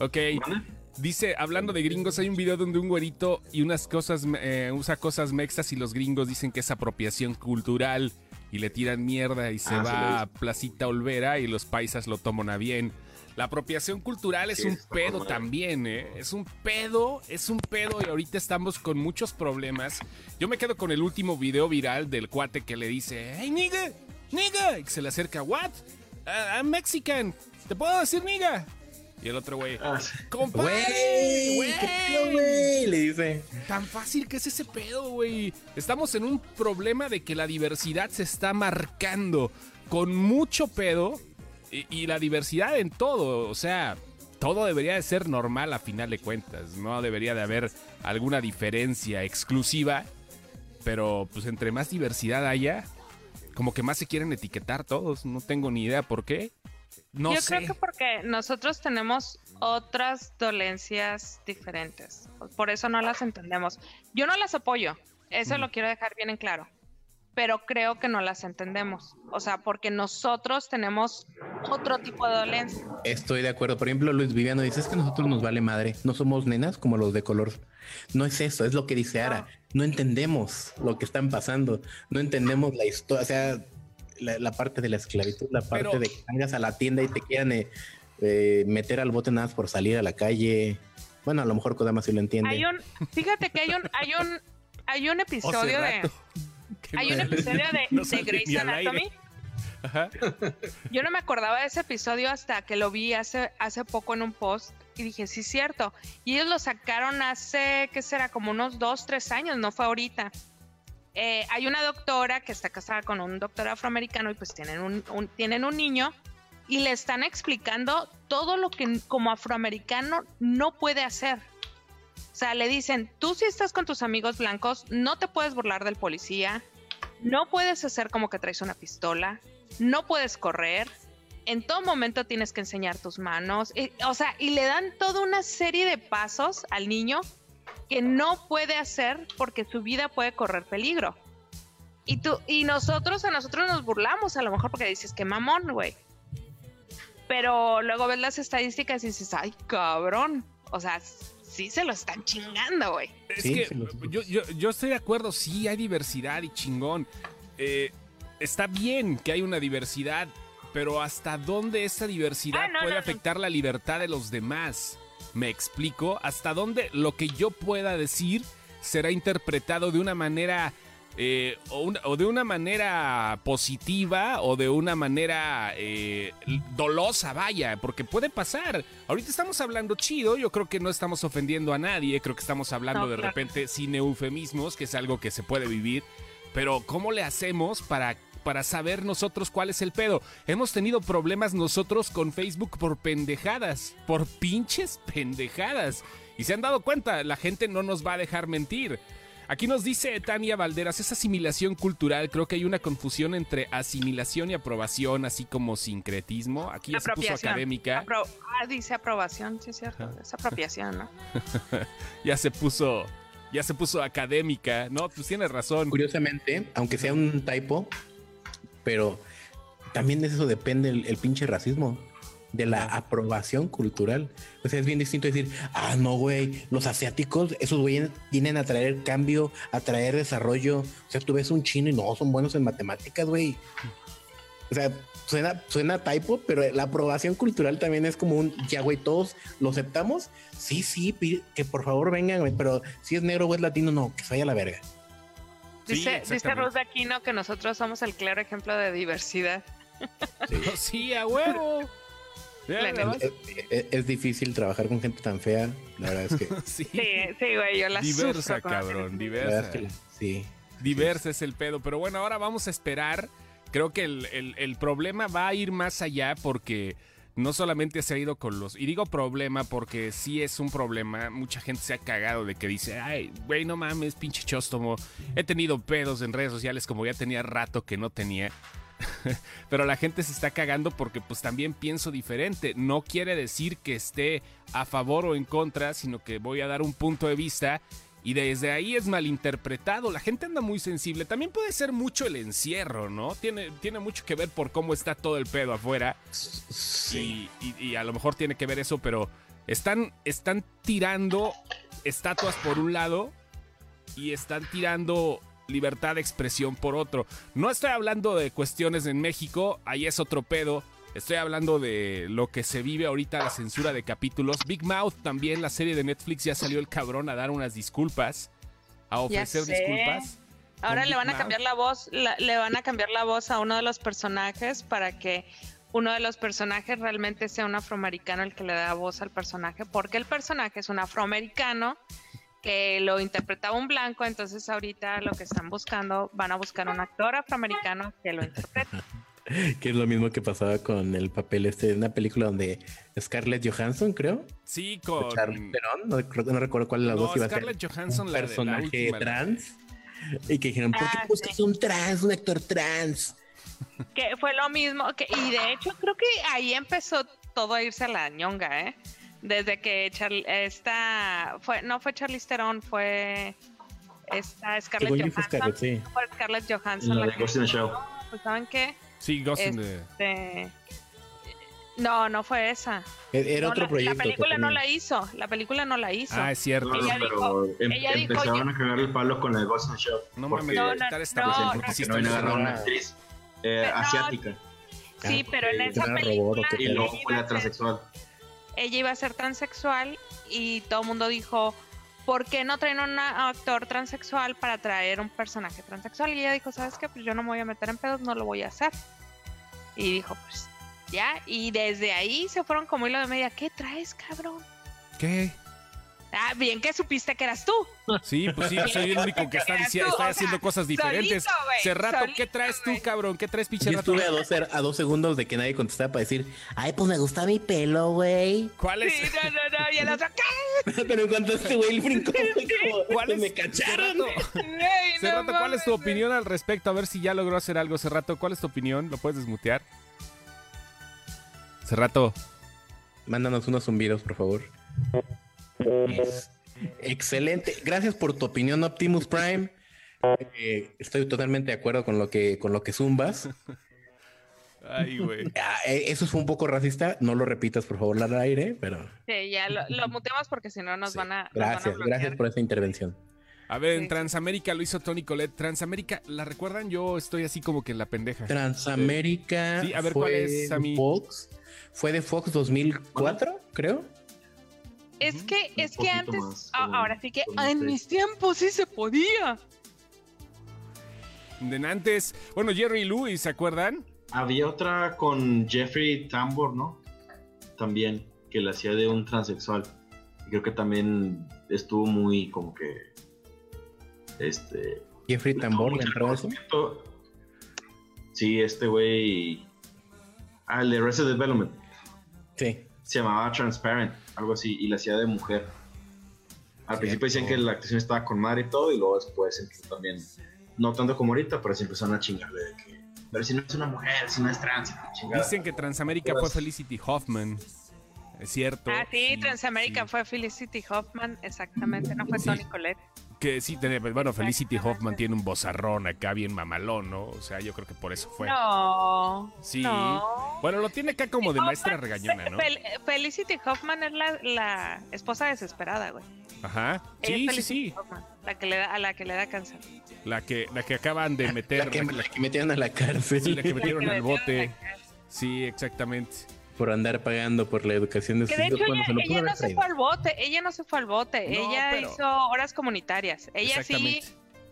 Ok. Dice, hablando de gringos, hay un video donde un güerito y unas cosas, eh, usa cosas mexas y los gringos dicen que es apropiación cultural y le tiran mierda y se Ah, va a Placita Olvera y los paisas lo toman a bien. La apropiación cultural es un pedo también, ¿eh? Es un pedo, es un pedo y ahorita estamos con muchos problemas. Yo me quedo con el último video viral del cuate que le dice, hey nigga, nigga, y que se le acerca, what? Ah, I'm Mexican, ¿te puedo decir nigga? Y el otro güey, Ah, compadre, Güey, qué pedo, güey, le dice. Tan fácil que es ese pedo, güey. Estamos en un problema de que la diversidad se está marcando con mucho pedo y, y la diversidad en todo. O sea, todo debería de ser normal a final de cuentas. No debería de haber alguna diferencia exclusiva. Pero pues entre más diversidad haya, como que más se quieren etiquetar todos. No tengo ni idea por qué. No Yo sé. creo que porque nosotros tenemos otras dolencias diferentes. Por eso no las entendemos. Yo no las apoyo. Eso Mm. lo quiero dejar bien en claro. pero creo que no las entendemos. O sea, porque nosotros tenemos otro tipo de dolencia. Estoy de acuerdo. Por ejemplo, Luis Viviano dice es que nosotros nos vale madre. No somos nenas como los de color. No es eso, es lo que dice Ara. No entendemos lo que están pasando. No entendemos la historia. O sea, la, parte de la esclavitud, la parte de que salgas a la tienda y te quieran eh, eh, meter al bote nada más por salir a la calle. Bueno, a lo mejor Kodama sí lo entiende. Hay un, fíjate que hay un, hay un, hay un episodio de hay un episodio de, Grey's Anatomy. Yo no me acordaba de ese episodio hasta que lo vi hace, hace poco en un post y dije, sí, cierto. Y ellos lo sacaron hace, ¿qué será? Como unos dos, tres años, no fue ahorita. Eh, hay una doctora que está casada con un doctor afroamericano y pues tienen un, tienen un niño y le están explicando todo lo que como afroamericano no puede hacer. O sea, le dicen, tú si estás con tus amigos blancos, no te puedes burlar del policía, no puedes hacer como que traes una pistola, no puedes correr, en todo momento tienes que enseñar tus manos, o sea, y le dan toda una serie de pasos al niño que no puede hacer porque su vida puede correr peligro. Y tú y nosotros a nosotros nos burlamos a lo mejor porque dices que mamón, güey. Pero luego ves las estadísticas y dices, "Ay, cabrón." O sea, sí se lo están chingando, güey. Es que yo, yo, estoy de acuerdo, sí hay diversidad y chingón. Eh, está bien que hay una diversidad, pero ¿hasta dónde esa diversidad ah, puede afectar la libertad de los demás? ¿Me explico? ¿Hasta dónde lo que yo pueda decir será interpretado de una manera eh, o, de una manera positiva o de una manera eh, dolosa, vaya, porque puede pasar. Ahorita estamos hablando chido, yo creo que no estamos ofendiendo a nadie, creo que estamos hablando de repente sin eufemismos, que es algo que se puede vivir, pero ¿cómo le hacemos para para saber nosotros cuál es el pedo. Hemos tenido problemas nosotros con Facebook por pendejadas, por pinches pendejadas. Y se han dado cuenta, la gente no nos va a dejar mentir. Aquí nos dice Tania Valderas, es asimilación cultural. Creo que hay una confusión entre asimilación y aprobación, así como sincretismo. Aquí ya se puso académica. ah, dice aprobación, sí es cierto. Es apropiación, ¿no? ya se puso, ya se puso académica, ¿no? Pues tienes razón. Curiosamente, aunque sea un typo, pero también de eso depende el pinche racismo de la aprobación cultural. O sea, es bien distinto decir, ah, no, güey, los asiáticos, esos güeyes vienen a traer cambio, a traer desarrollo. O sea, tú ves un chino y no, son buenos en matemáticas, güey. O sea, suena, suena typo, pero la aprobación cultural también es como un, ya, güey, todos lo aceptamos. Sí, sí, que por favor vengan, güey, pero si es negro o es latino, no, que se vaya a la verga. Dice, dice Rosa Aquino que nosotros somos el claro ejemplo de diversidad. Sí, sí a huevo. Es, difícil trabajar con gente tan fea, la verdad es que. sí, sí, güey, yo la Diversa, cabrón, diversa. sí. Diversa es el pedo, pero bueno, ahora vamos a esperar. Creo que el, problema va a ir más allá porque no solamente se ha ido con los. Y digo problema porque sí es un problema. Mucha gente se ha cagado de que dice, ay, güey, no mames, pinche chóstomo. He tenido pedos en redes sociales como ya tenía rato que no tenía. Pero la gente se está cagando porque pues también pienso diferente. No quiere decir que esté a favor o en contra, sino que voy a dar un punto de vista y desde ahí es malinterpretado. La gente anda muy sensible. También puede ser mucho el encierro, ¿no? Tiene, tiene mucho que ver por cómo está todo el pedo afuera. Sí. Y, a lo mejor tiene que ver eso, pero están, están tirando estatuas por un lado y están tirando libertad de expresión por otro. No estoy hablando de cuestiones en México, ahí es otro pedo. Estoy hablando de lo que se vive ahorita, la censura de capítulos. Big Mouth también, la serie de Netflix, ya salió el cabrón a dar unas disculpas, a ofrecer disculpas. Ahora le van a cambiar la voz, le van a cambiar la voz a uno de los personajes para que uno de los personajes realmente sea un afroamericano el que le da voz al personaje, porque el personaje es un afroamericano que lo interpretaba un blanco, entonces ahorita lo que están buscando, van a buscar un actor afroamericano que lo interprete. que es lo mismo que pasaba con el papel este de una película donde Scarlett Johansson, creo. Sí, con no, recuerdo cuál de las dos iba a ser. Johansson, un personaje trans. Y que dijeron, ¿por qué ah, buscas un trans, un actor trans? Que fue lo mismo, que, y de hecho creo que ahí empezó todo a irse a la ñonga, ¿eh? desde que esta fue no fue Charlize Theron fue Esta Scarlett fue Johansson. Scarlett, sí. Fue Scarlett Johansson. La la de Ghost in the que- Shell. Pues, ¿saben qué? Sí, Ghost in the- Este, No, no fue esa. E- Era No, otro la, proyecto. la película no la hizo. La película no la hizo. Ah, es cierto. No, Ella pero dijo- em- ella empezaron a cagar el palo con la de Ghost in the Shell. No mames, No, no, cara está no, no, porque no estoy iban a agarrar a una actriz eh, asiática. Sí, Ah, pero en esa película ¿o qué Y luego fue iba la transexual. ella iba a ser transexual y todo el mundo dijo, ¿por qué no traen un actor transexual para traer un personaje transexual? Y ella dijo, ¿sabes qué? Pues yo no me voy a meter en pedos, no lo voy a hacer. Y dijo, pues ya, y desde ahí se fueron como hilo de media, ¿qué traes, cabrón? ¿Qué? Ah, bien que supiste que eras tú. Sí, pues sí, soy el único que está, está o sea, haciendo cosas diferentes. solito, güey, Cerrato, ¿qué traes tú, cabrón? ¿Qué traes, pinche Yo rato? estuve a dos, a dos segundos de que nadie contestaba para decir, ay, pues me gusta mi pelo, güey. ¿Cuál es? Sí, no, no, no, y el otro, ¿qué? Pero en cuanto este güey brincó, como, ¿Cuál es? me cacharon. Cerrato, no ¿cuál es tu opinión al respecto? A ver si ya logró hacer algo. Cerrato, ¿cuál es tu opinión? ¿Lo puedes desmutear? Cerrato. Mándanos unos zumbidos, por favor. Excelente. Gracias por tu opinión, Optimus Prime. Eh, estoy totalmente de acuerdo con lo que, con lo que zumbas. Ay, güey. Ah, eh, eso fue un poco racista. No lo repitas, por favor, al aire, pero Sí, ya lo, lo muteamos porque si no nos sí. van a. nos van a gracias, gracias por esa intervención. A ver, en. Transamérica lo hizo Tony Colette. Transamérica, ¿la recuerdan? Yo estoy así como que en la pendeja. Transamérica Sí, a ver, fue Fox. Fue de Fox 2004, creo. Es que, Un es que antes, más, a- como ahora sí que en seis. mis tiempos sí se podía. De antes, bueno, Jerry Lewis, ¿se acuerdan? Había otra con Jeffrey Tambor, ¿no? También, que la hacía de un transexual. Y creo que también estuvo muy como que. Este. Jeffrey Tambor le entró eso. Sí, este güey. Ah, el de Arrested Development. Sí. Se llamaba Transparent, algo así, y la hacía de mujer. Al principio decían que la actuación estaba con madre y todo, y luego después empezó también. No tanto como ahorita, pero sí empezaron a chingarle de que. Pero si no es una mujer, si no es trans, chingada. Dicen que Transamérica fue Felicity Hoffman. Es cierto. Ah, sí, Sí, Transamérica sí. fue Felicity Hoffman, exactamente, no fue Sí. Tony Colette. Que sí, tiene- bueno, Felicity Hoffman tiene un bozarrón acá bien mamalón, ¿no? O sea, yo creo que por eso fue. No. Sí. No. Bueno, lo tiene acá como de Hoffman- maestra regañona, ¿no? Fel- Felicity Hoffman es la, la esposa desesperada, güey. Ajá. Es Sí, sí, sí. Hoffman, la que le da, a la que le da cáncer. La que, la que acaban de meter. La que, la que metieron a la cárcel Sí, la que metieron La que al bote. Sí, exactamente. Por andar pagando por la educación de Que sus de hijos hecho cuando ella, se lo ella no se fue al bote, ella no se fue al bote, No, ella pero- hizo horas comunitarias. Ella sí,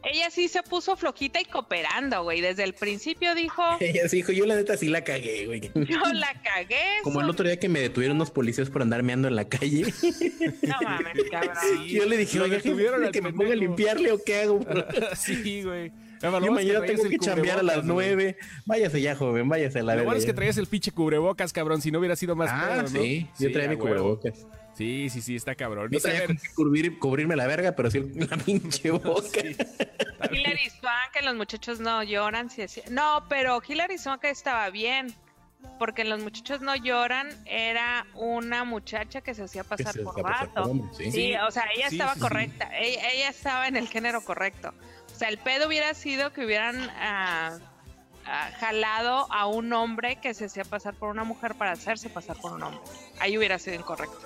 ella sí se puso flojita y cooperando, güey. Desde el principio dijo, Ella sí dijo, yo la neta sí la cagué, güey. yo la cagué. Como el otro día que me detuvieron unos policías por andar meando en la calle. No mames, cabrón. Sí, yo le dije, al que me ponga a limpiarle o qué hago. sí, güey. Lo Yo es que mañana tengo que chambear a las nueve. Váyase ya, joven, váyase a la Lo verga. bueno es que traías el pinche cubrebocas, cabrón. Si no hubiera sido más Ah, pedo, ¿no? sí, yo traía mi huevo. cubrebocas. Sí, sí, sí, está cabrón. No Dice, a traía ver, con qué cubrir- cubrirme la verga, pero sí la pinche boca. Hilary Swank, que los muchachos no lloran. Sí, sí. No, pero Hilary Swank estaba bien. Porque en Los Muchachos No Lloran era una muchacha que se hacía pasar se por hacía pasar por vato. hombre, sí. Sí, Sí, o sea, ella sí, estaba sí, sí. correcta. Ella, ella estaba en el género correcto. O sea, el pedo hubiera sido que hubieran ah, ah, jalado a un hombre que se hacía pasar por una mujer para hacerse pasar por un hombre. Ahí hubiera sido incorrecto.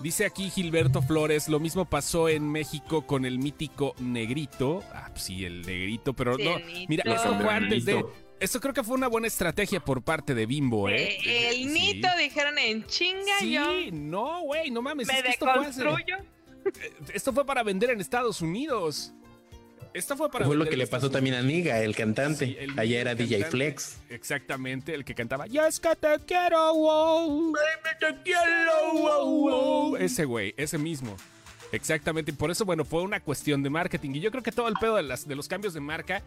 dice aquí Gilberto Flores, lo mismo pasó en México con el mítico Negrito. Ah, pues sí, el Negrito, pero Sí, no. Mira, esto fue antes de... Esto creo que fue una buena estrategia por parte de Bimbo, ¿eh? Eh, el Sí. Nito dijeron en chinga Sí, yo. no, güey, no mames. Me es que esto, fue hace- deconstruyo. esto fue para vender en Estados Unidos. Esto fue para Fue lo que le pasó también a Niga, el cantante. Sí, el Allá era DJ cantante. Flex. Exactamente, el que cantaba Ya es que te quiero, wow. Baby, te quiero, wow, wow. Ese güey, ese mismo. Exactamente, y por eso, bueno, fue una cuestión de marketing. Y yo creo que todo el pedo de, las, de los cambios de marca,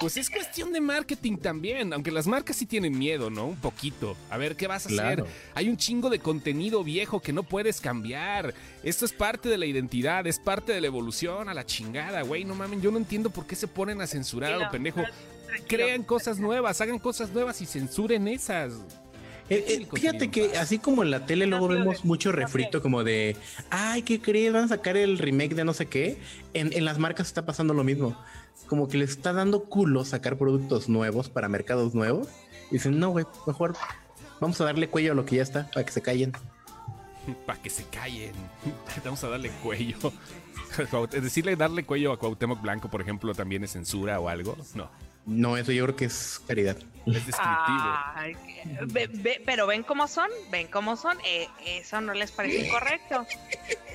pues es cuestión de marketing también. Aunque las marcas sí tienen miedo, ¿no? Un poquito. A ver, ¿qué vas a Claro. hacer? Hay un chingo de contenido viejo que no puedes cambiar. Esto es parte de la identidad, es parte de la evolución, a la chingada, güey. No mamen, yo no entiendo por qué se ponen a censurar a pendejo. Crean cosas nuevas, hagan cosas nuevas y censuren esas. Eh, eh, fíjate que así como en la tele luego vemos mucho refrito como de, ay, ¿qué crees? Van a sacar el remake de no sé qué. En, en las marcas está pasando lo mismo. Como que les está dando culo sacar productos nuevos para mercados nuevos. Y dicen, no, güey, mejor vamos a darle cuello a lo que ya está para que se callen. Para que se callen. Vamos a darle cuello. Decirle darle cuello a Cuauhtémoc Blanco, por ejemplo, también es censura o algo. No. No, eso yo creo que es caridad. Es descriptivo. Ay, ve- ve- pero ven cómo son, ven cómo son. Eh, eso no les parece correcto.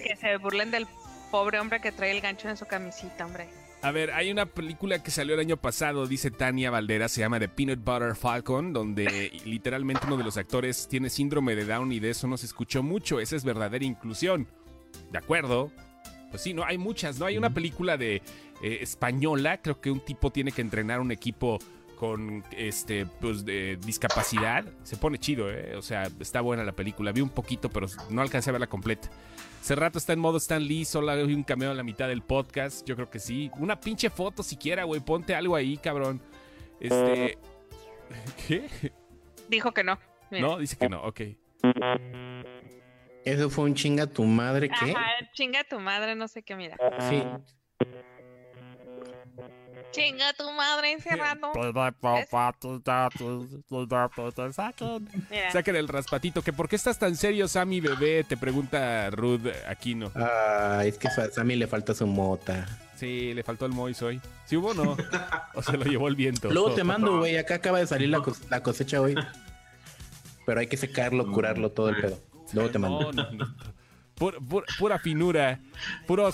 Que se burlen del pobre hombre que trae el gancho en su camisita, hombre. A ver, hay una película que salió el año pasado, dice Tania Valdera, se llama The Peanut Butter Falcon, donde literalmente uno de los actores tiene síndrome de Down y de eso no se escuchó mucho. Esa es verdadera inclusión. ¿De acuerdo? Pues sí, no, hay muchas, ¿no? Hay una película de eh, española, creo que un tipo tiene que entrenar un equipo con este pues de discapacidad. Se pone chido, ¿eh? O sea, está buena la película. Vi un poquito, pero no alcancé a verla completa. Hace rato está en modo Stan Lee, solo hay un cameo a la mitad del podcast. Yo creo que sí. Una pinche foto siquiera, güey. Ponte algo ahí, cabrón. Este. ¿Qué? Dijo que no. Mira. No, dice que no, ok. Eso fue un chinga tu madre, ¿qué? Ajá, chinga tu madre, no sé qué, mira. Sí. Chinga tu madre encerrado. Mira. Saquen el raspatito. ¿Que ¿Por qué estás tan serio, Sammy bebé? Te pregunta Ruth Aquino. Ah, es que a Sammy le falta su mota. Sí, le faltó el Mois hoy. ¿Sí hubo o no? ¿O se lo llevó el viento? Luego te mando, güey. Acá acaba de salir la, cos- la cosecha hoy. Pero hay que secarlo, curarlo, todo el pedo. Luego te mando. No, no, no. Pura, pura- pura finura. Puro,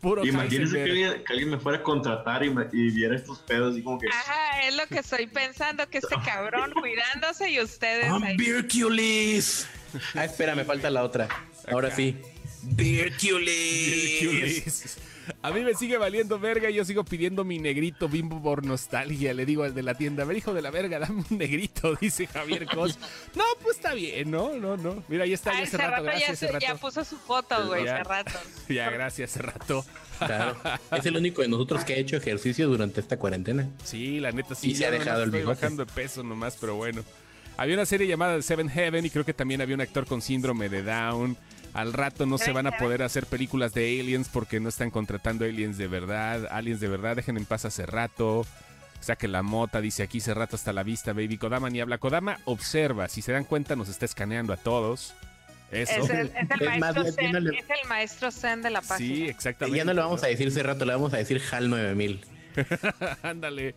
puro Imagínense que alguien, que alguien me fuera a contratar y, me- y viera estos pedos y como que... Ajá, es lo que estoy pensando, que este cabrón cuidándose y ustedes ahí. Virculis. Ah, espera, me falta la otra. Ahora Acá. sí. Virculis. A mí me sigue valiendo verga y yo sigo pidiendo mi negrito bimbo por nostalgia. Le digo al de la tienda, a ver, hijo de la verga, dame un negrito, dice Javier Cos. No, pues está bien, no, no, no. Mira, ahí está, ya hace hace rato, rato ya, gracias, hace ya rato. puso su foto, güey, hace rato. Ya, gracias, hace rato. Claro. Es el único de nosotros que ha hecho ejercicio durante esta cuarentena. Sí, la neta sí. Y se ha dejado el bajando de peso nomás, pero bueno. Había una serie llamada Seven Heaven y creo que también había un actor con síndrome de Down. Al rato no se van a poder hacer películas de aliens porque no están contratando aliens de verdad. Aliens de verdad, dejen en paz hace rato. Saque la mota, dice aquí hace rato hasta la vista, baby. Kodama ni habla. Kodama observa. Si se dan cuenta, nos está escaneando a todos. Eso. Es el, es el Es más, maestro Zen, es el maestro Zen de la página. Sí, Y exactamente. ya no le vamos a decir hace rato, le vamos a decir HAL 9000. Ándale.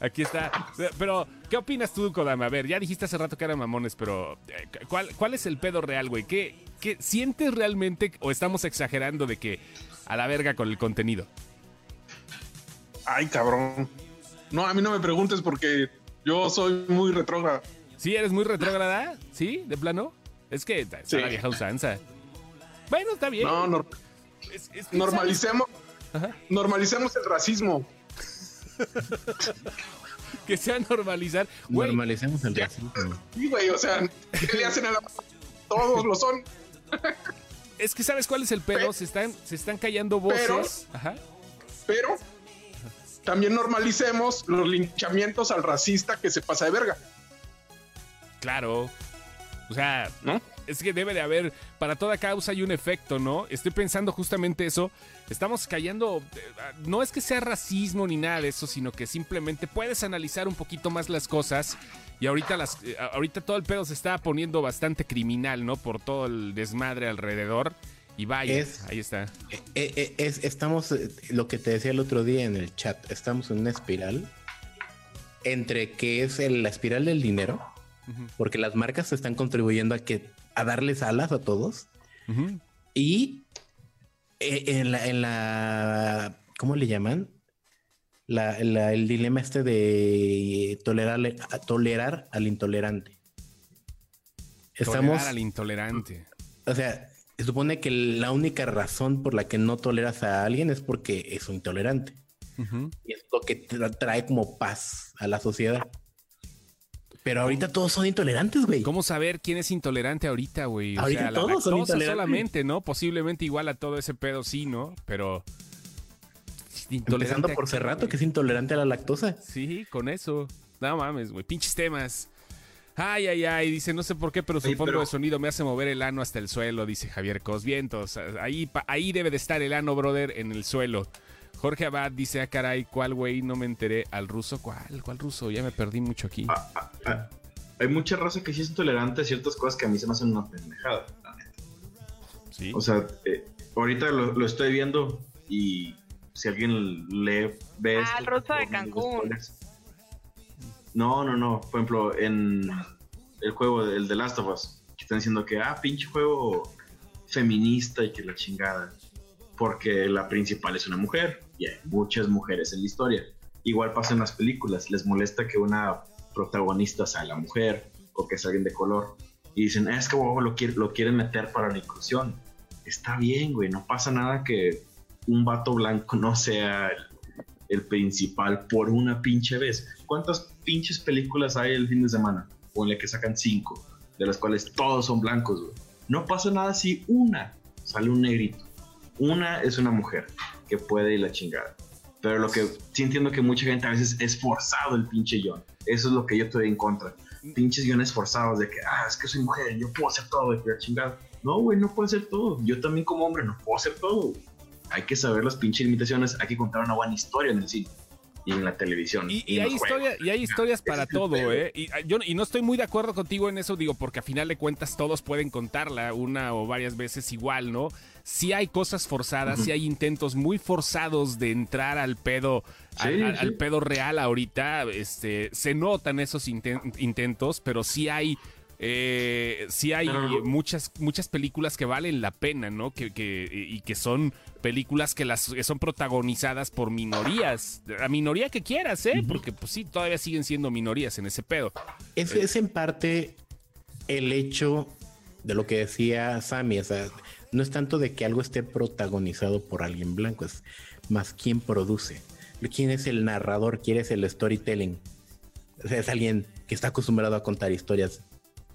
Aquí está. Pero, ¿qué opinas tú, Kodama? A ver, ya dijiste hace rato que eran mamones, pero eh, ¿cuál, cuál es el pedo real, güey? ¿Qué, ¿Qué sientes realmente o estamos exagerando de que a la verga con el contenido? Ay, cabrón. No, a mí no me preguntes porque yo soy muy retrógrado. ¿Sí eres muy retrógrada? ¿Sí? ¿De plano? Es que está Sí. la vieja usanza. Bueno, está bien. No, no, Es- normalicemos, Ajá. normalicemos el racismo. Que sea normalizar. Güey, Normalicemos el racismo. Sí, güey, o sea, ¿qué le hacen a la... Todos lo son. es que ¿sabes cuál es el pedo? Pe- Se están, se están callando voces. Ajá. Pero también normalicemos los linchamientos al racista que se pasa de verga, Claro. O sea, ¿no? Es que debe de haber, para toda causa hay un efecto, ¿no? Estoy pensando justamente eso. Estamos callando, eh, no es que sea racismo ni nada de eso, sino que simplemente puedes analizar un poquito más las cosas. Y ahorita, las, eh, ahorita todo el pedo se está poniendo bastante criminal, ¿no? Por todo el desmadre alrededor. Y vaya, Es- ahí está. Eh, es- estamos, lo que te decía el otro día en el chat, estamos en una espiral entre que es el- la espiral del dinero, porque las marcas están contribuyendo a que a darles alas a todos y eh, en la, en la ¿cómo le llaman? La, la- el dilema este de tolerar, tolerar al intolerante. Estamos, Tolerar al intolerante. o sea, se supone que la única razón por la que no toleras a alguien es porque es un intolerante. Y es lo que tra- trae como paz a la sociedad. Pero ahorita todos son intolerantes, güey. ¿Cómo saber quién es intolerante ahorita, güey? O Ahorita la todos son intolerantes. solamente, ¿no? Posiblemente igual a todo ese pedo, sí, ¿no? Pero. Empezando intolerante por Cerrato, que es intolerante a la lactosa. Sí, con eso. No mames, güey. Pinches temas. Ay, ay, ay, dice, no sé por qué, pero su Oye, fondo pero- de sonido me hace mover el ano hasta el suelo, dice Javier Cos. Vientos, ahí, pa- ahí debe de estar el ano, brother, en el suelo. Jorge Abad dice, ah, caray, ¿cuál güey? No me enteré. ¿Al ruso? ¿Cuál? ¿Cuál ruso? Ya me perdí mucho aquí. Ah, ah, ah, hay mucha raza que sí es intolerante a ciertas cosas que a mí se me hacen una pendejada, la neta. ¿Sí? O sea, eh, ahorita lo, lo estoy viendo y si alguien lee, ve Ah, esto, el ruso de Cancún. No, no, no. Por ejemplo, en el juego, el de Last of Us, que están diciendo que, ah, pinche juego feminista y que la chingada. Porque la principal es una mujer y hay muchas mujeres en la historia. Igual pasa en las películas, les molesta que una protagonista sea la mujer o que sea alguien de color. Y dicen, "Ah, es que huevo, lo, quiere- lo quieren meter para la inclusión. Está bien, güey, no pasa nada que un vato blanco no sea el, el principal por una pinche vez. ¿Cuántas pinches películas hay el fin de semana? O en la que sacan cinco, de las cuales todos son blancos, güey. No pasa nada si una sale un negrito. Una es una mujer que puede ir la chingada. Pero lo que sí entiendo que mucha gente a veces es forzado el pinche guion. Eso es lo que yo estoy en contra. Pinches guiones forzados de que, ah, es que soy mujer, yo puedo hacer todo, y la chingada. No, güey, no puedo hacer todo. Yo también como hombre no puedo hacer todo. Hay que saber las pinches limitaciones, hay que contar una buena historia en el cine y en la televisión. Y, y y en hay, historia, y hay historias para es todo. ¿eh? Y, ah, yo, y no estoy muy de acuerdo contigo en eso, digo, porque a final de cuentas todos pueden contarla una o varias veces igual, ¿no? Sí hay cosas forzadas, sí hay intentos muy forzados de entrar al pedo, al, Sí, al- sí. al pedo real ahorita. Este, se notan esos inten- intentos, pero sí hay. Eh, sí hay muchas muchas películas que valen la pena, ¿no? Que, que- y que son películas que las que son protagonizadas por minorías, la minoría que quieras, ¿eh? Porque pues sí, todavía siguen siendo minorías en ese pedo. Es, es en parte el hecho de lo que decía Sammy, o sea, no es tanto de que algo esté protagonizado por alguien blanco, es más quién produce, quién es el narrador, quién es el storytelling. O sea, es alguien que está acostumbrado a contar historias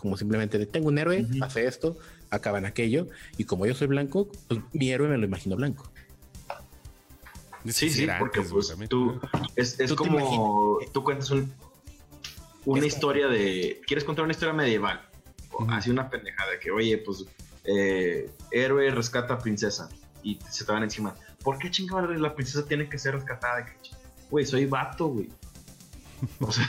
como simplemente de tengo un héroe, hace esto, acaban aquello, y como yo soy blanco, pues mi héroe me lo imagino blanco. Sí, sí, porque pues tú es, es Tú como tú cuentas un- una historia de quieres contar una historia medieval, Ujú. así una pendejada que oye pues eh, héroe rescata a princesa y se te van encima. ¿Por qué chingada la princesa tiene que ser rescatada? Güey, soy vato, güey. O sea,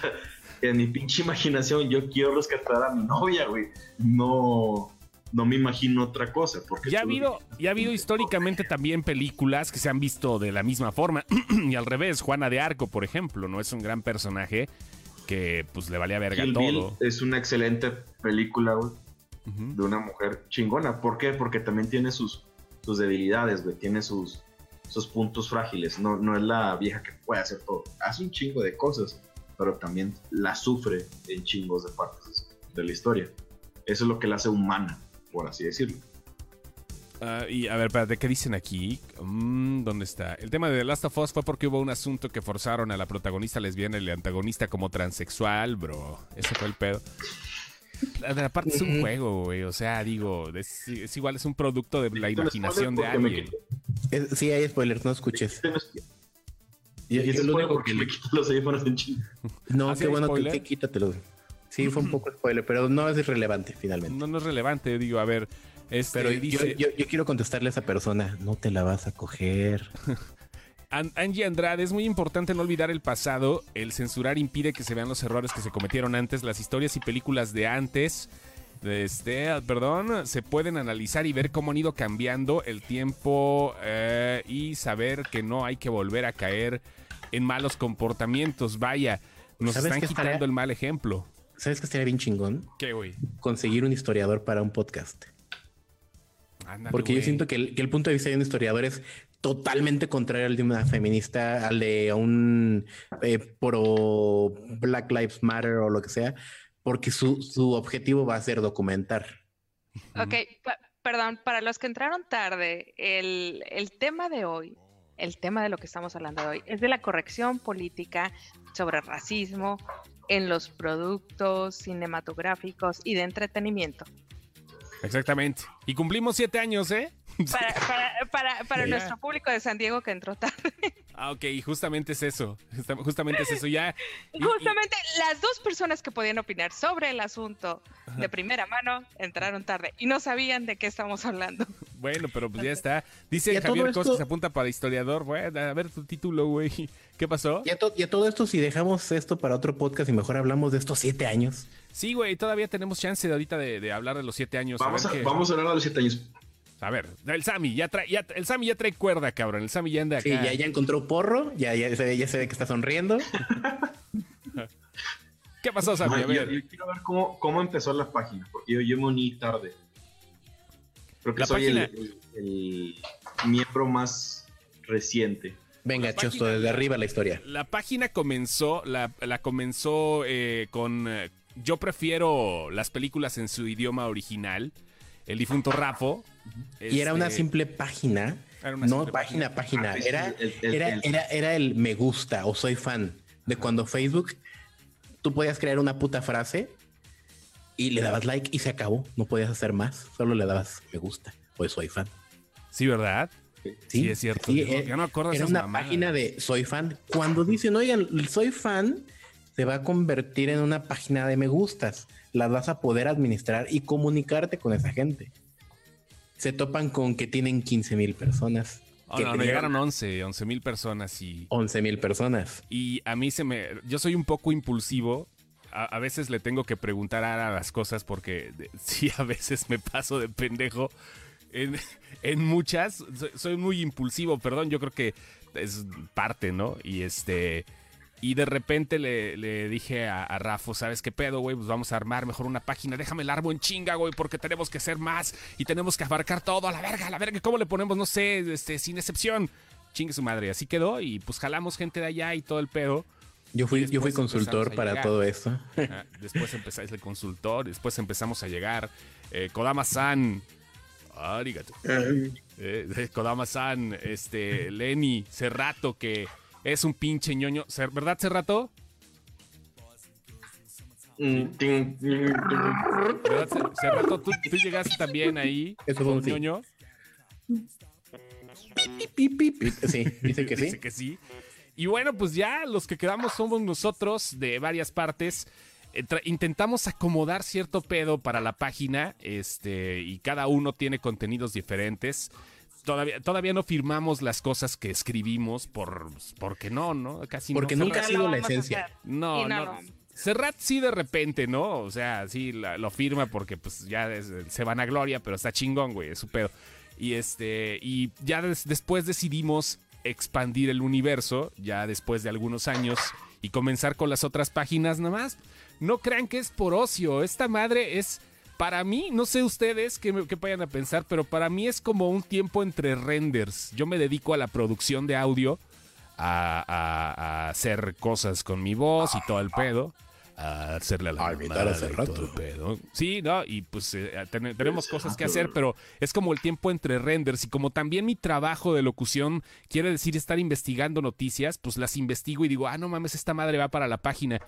en mi pinche imaginación yo quiero rescatar a mi novia, güey. No, no me imagino otra cosa. Porque Ya ha habido, ya ha habido históricamente también películas que se han visto de la misma forma. y al revés, Juana de Arco, por ejemplo, no es un gran personaje que pues le valía verga Kill Bill todo. es una excelente película, güey. De una mujer chingona. ¿Por qué? Porque también tiene sus, sus debilidades, güey. Tiene sus, sus puntos frágiles. No, no es la vieja que puede hacer todo. Hace un chingo de cosas, pero también la sufre en chingos de partes de la historia. Eso es lo que la hace humana, por así decirlo. Ah, y a ver, espérate, ¿qué dicen aquí? Mm, ¿Dónde está? El tema de The Last of Us fue porque hubo un asunto que forzaron a la protagonista lesbiana y el antagonista como transexual, bro. Ese fue el pedo. La- Aparte es un juego, güey. O sea, digo, es, es igual, es un producto de la imaginación de alguien. sí, hay spoilers, no escuches. Y es lo único porque que me quito los audífonos en chingo. No, ¿Ah, qué bueno que, spoiler? que quítatelo. Sí, fue un poco spoiler, pero no es irrelevante finalmente. No, no es relevante, digo, a ver. Este, pero yo, dice, yo, yo quiero contestarle a esa persona, no te la vas a coger. An- Angie Andrade, es muy importante no olvidar el pasado. El censurar impide que se vean los errores que se cometieron antes. Las historias y películas de antes, de este, ah, perdón, se pueden analizar y ver cómo han ido cambiando el tiempo eh, y saber que no hay que volver a caer en malos comportamientos. Vaya, nos ¿Sabes están quitando estaría- el mal ejemplo. ¿Sabes qué estaría bien chingón? ¿Qué, güey? Conseguir un historiador para un podcast. Ándale, Porque yo siento que el, que el punto de vista de un historiador es totalmente contrario al de una feminista, al de un eh, pro Black Lives Matter o lo que sea, porque su, su objetivo va a ser documentar. Ok, pa- perdón, para los que entraron tarde, el, el tema de hoy, el tema de lo que estamos hablando hoy, es de la corrección política sobre racismo en los productos cinematográficos y de entretenimiento. Exactamente. Y cumplimos siete años, ¿eh? Para, para, para, para nuestro público de San Diego que entró tarde. Ah, ok, justamente es eso. Justa- Justamente es eso. Ya. y- y- Justamente las dos personas que podían opinar sobre el asunto de primera mano entraron tarde y no sabían de qué estamos hablando. bueno, pero pues ya está. Dice Javier esto- Costas, apunta para historiador. Bueno, a ver tu título, güey. ¿Qué pasó? Y a, to- y a todo esto, si dejamos esto para otro podcast y mejor hablamos de estos siete años. Sí, güey, todavía tenemos chance de ahorita de, de hablar de los siete años. Vamos a, a, ver qué- vamos a hablar de los siete años. A ver, el Sammy ya trae, ya, el Sammy ya trae cuerda, cabrón. El Sammy ya anda acá. Sí, ya, ya encontró porro, ya, ya, se ve, ya se ve que está sonriendo. ¿Qué pasó, Sammy? No, A yo, ver. yo quiero ver cómo, cómo empezó la página, porque yo, yo me uní tarde. Creo que La soy el, página- el- el miembro más reciente. Venga, La Chosto, página- desde arriba la historia. La página comenzó, la, la comenzó eh, con. eh, yo prefiero las películas en su idioma original. El difunto Rafo. Y era una este, simple página. Era una no, simple página, página. Ah, Era, el- el- era, el- era, era el me gusta o soy fan. De cuando Facebook, tú podías crear una puta frase y le dabas like y se acabó. No podías hacer más. Solo le dabas me gusta o soy fan. Sí, ¿verdad? Sí, Sí, es cierto. Sí, Yo- eh, yo no me acuerdo era una página de soy fan. Cuando dicen, oigan, soy fan, se va a convertir en una página de me gustas. Las vas a poder administrar y comunicarte con esa gente. Se topan con que tienen 15 mil personas. Oh, que no, no, llegaron 11, 11 mil personas y, 11 mil personas. y a mí se me... Yo soy un poco impulsivo. A, a veces le tengo que preguntar a las cosas porque sí, a veces me paso de pendejo. En, en muchas, soy, soy muy impulsivo, perdón, yo creo que es parte, ¿no? Y este... Y de repente le, le dije a, a Rafo, ¿sabes qué pedo, güey? Pues vamos a armar mejor una página. Déjame el armo en chinga, güey, porque tenemos que ser más y tenemos que abarcar todo a la verga, a la verga. ¿Cómo le ponemos? No sé, este, sin excepción. Chingue su madre. Así quedó y pues jalamos gente de allá y todo el pedo. Yo fui, yo fui consultor para llegar. todo esto. Ah, después empezáis el consultor, después empezamos a llegar. Eh, Kodama-san. Arigato. Eh, Kodama-san, este, Lenny, Cerrato, que es un pinche ñoño. ¿Verdad, Cerrato? Mm. ¿Verdad, Cer- Cerrato? ¿Tú, tú llegaste también ahí Eso fue con un sí. ñoño. Sí, dice que sí. Dice que sí. Y bueno, pues ya los que quedamos somos nosotros de varias partes. Eh, Intentamos acomodar cierto pedo para la página, este, y cada uno tiene contenidos diferentes. Todavía, todavía no firmamos las cosas que escribimos por porque no, ¿no? Casi Porque no. nunca ha sido la esencia. No, no Serrat sí de repente, ¿no? O sea, sí la- lo firma porque pues ya es- se van a gloria, pero está chingón, güey, es su pedo. Y este, y ya des- después decidimos expandir el universo, ya después de algunos años, y comenzar con las otras páginas nada más. No crean que es por ocio, esta madre es, para mí, no sé ustedes qué, me- qué vayan a pensar, pero para mí es como un tiempo entre renders. Yo me dedico a la producción de audio a, a- a hacer cosas con mi voz y todo el pedo. A hacerle la A y Cerrato. todo el pedo. Sí, ¿no? Y pues eh, ten- tenemos cosas que hacer, pero es como el tiempo entre renders. Y como también mi trabajo de locución quiere decir estar investigando noticias, pues las investigo y digo, ah, no mames, esta madre va para la página.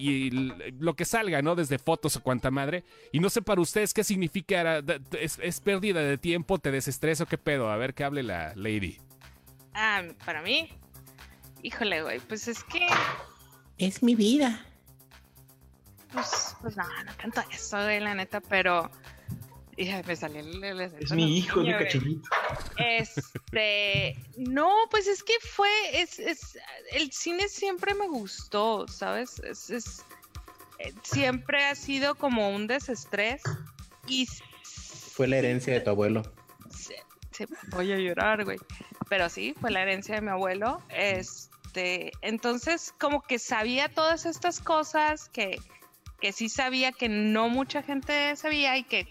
Y lo que salga, ¿no? Desde fotos o cuanta madre. Y no sé para ustedes qué significa. ¿Es, es pérdida de tiempo? ¿Te desestreso? ¿Qué pedo? A ver qué hable la lady. Ah, para mí. Híjole, güey, pues es que, Es mi vida. pues, pues no, no tanto eso, güey, la neta, pero. Hija, me salió el, el- Es mi hijo, mi güey. cachorrito. Este, no, pues es que fue, es, es, el cine siempre me gustó, ¿sabes? Es, es, eh, siempre ha sido como un desestrés y Fue la herencia de tu abuelo. se- se- voy a llorar, güey. Pero sí, fue la herencia de mi abuelo. Este, entonces como que sabía todas estas cosas que, que sí sabía que no mucha gente sabía y que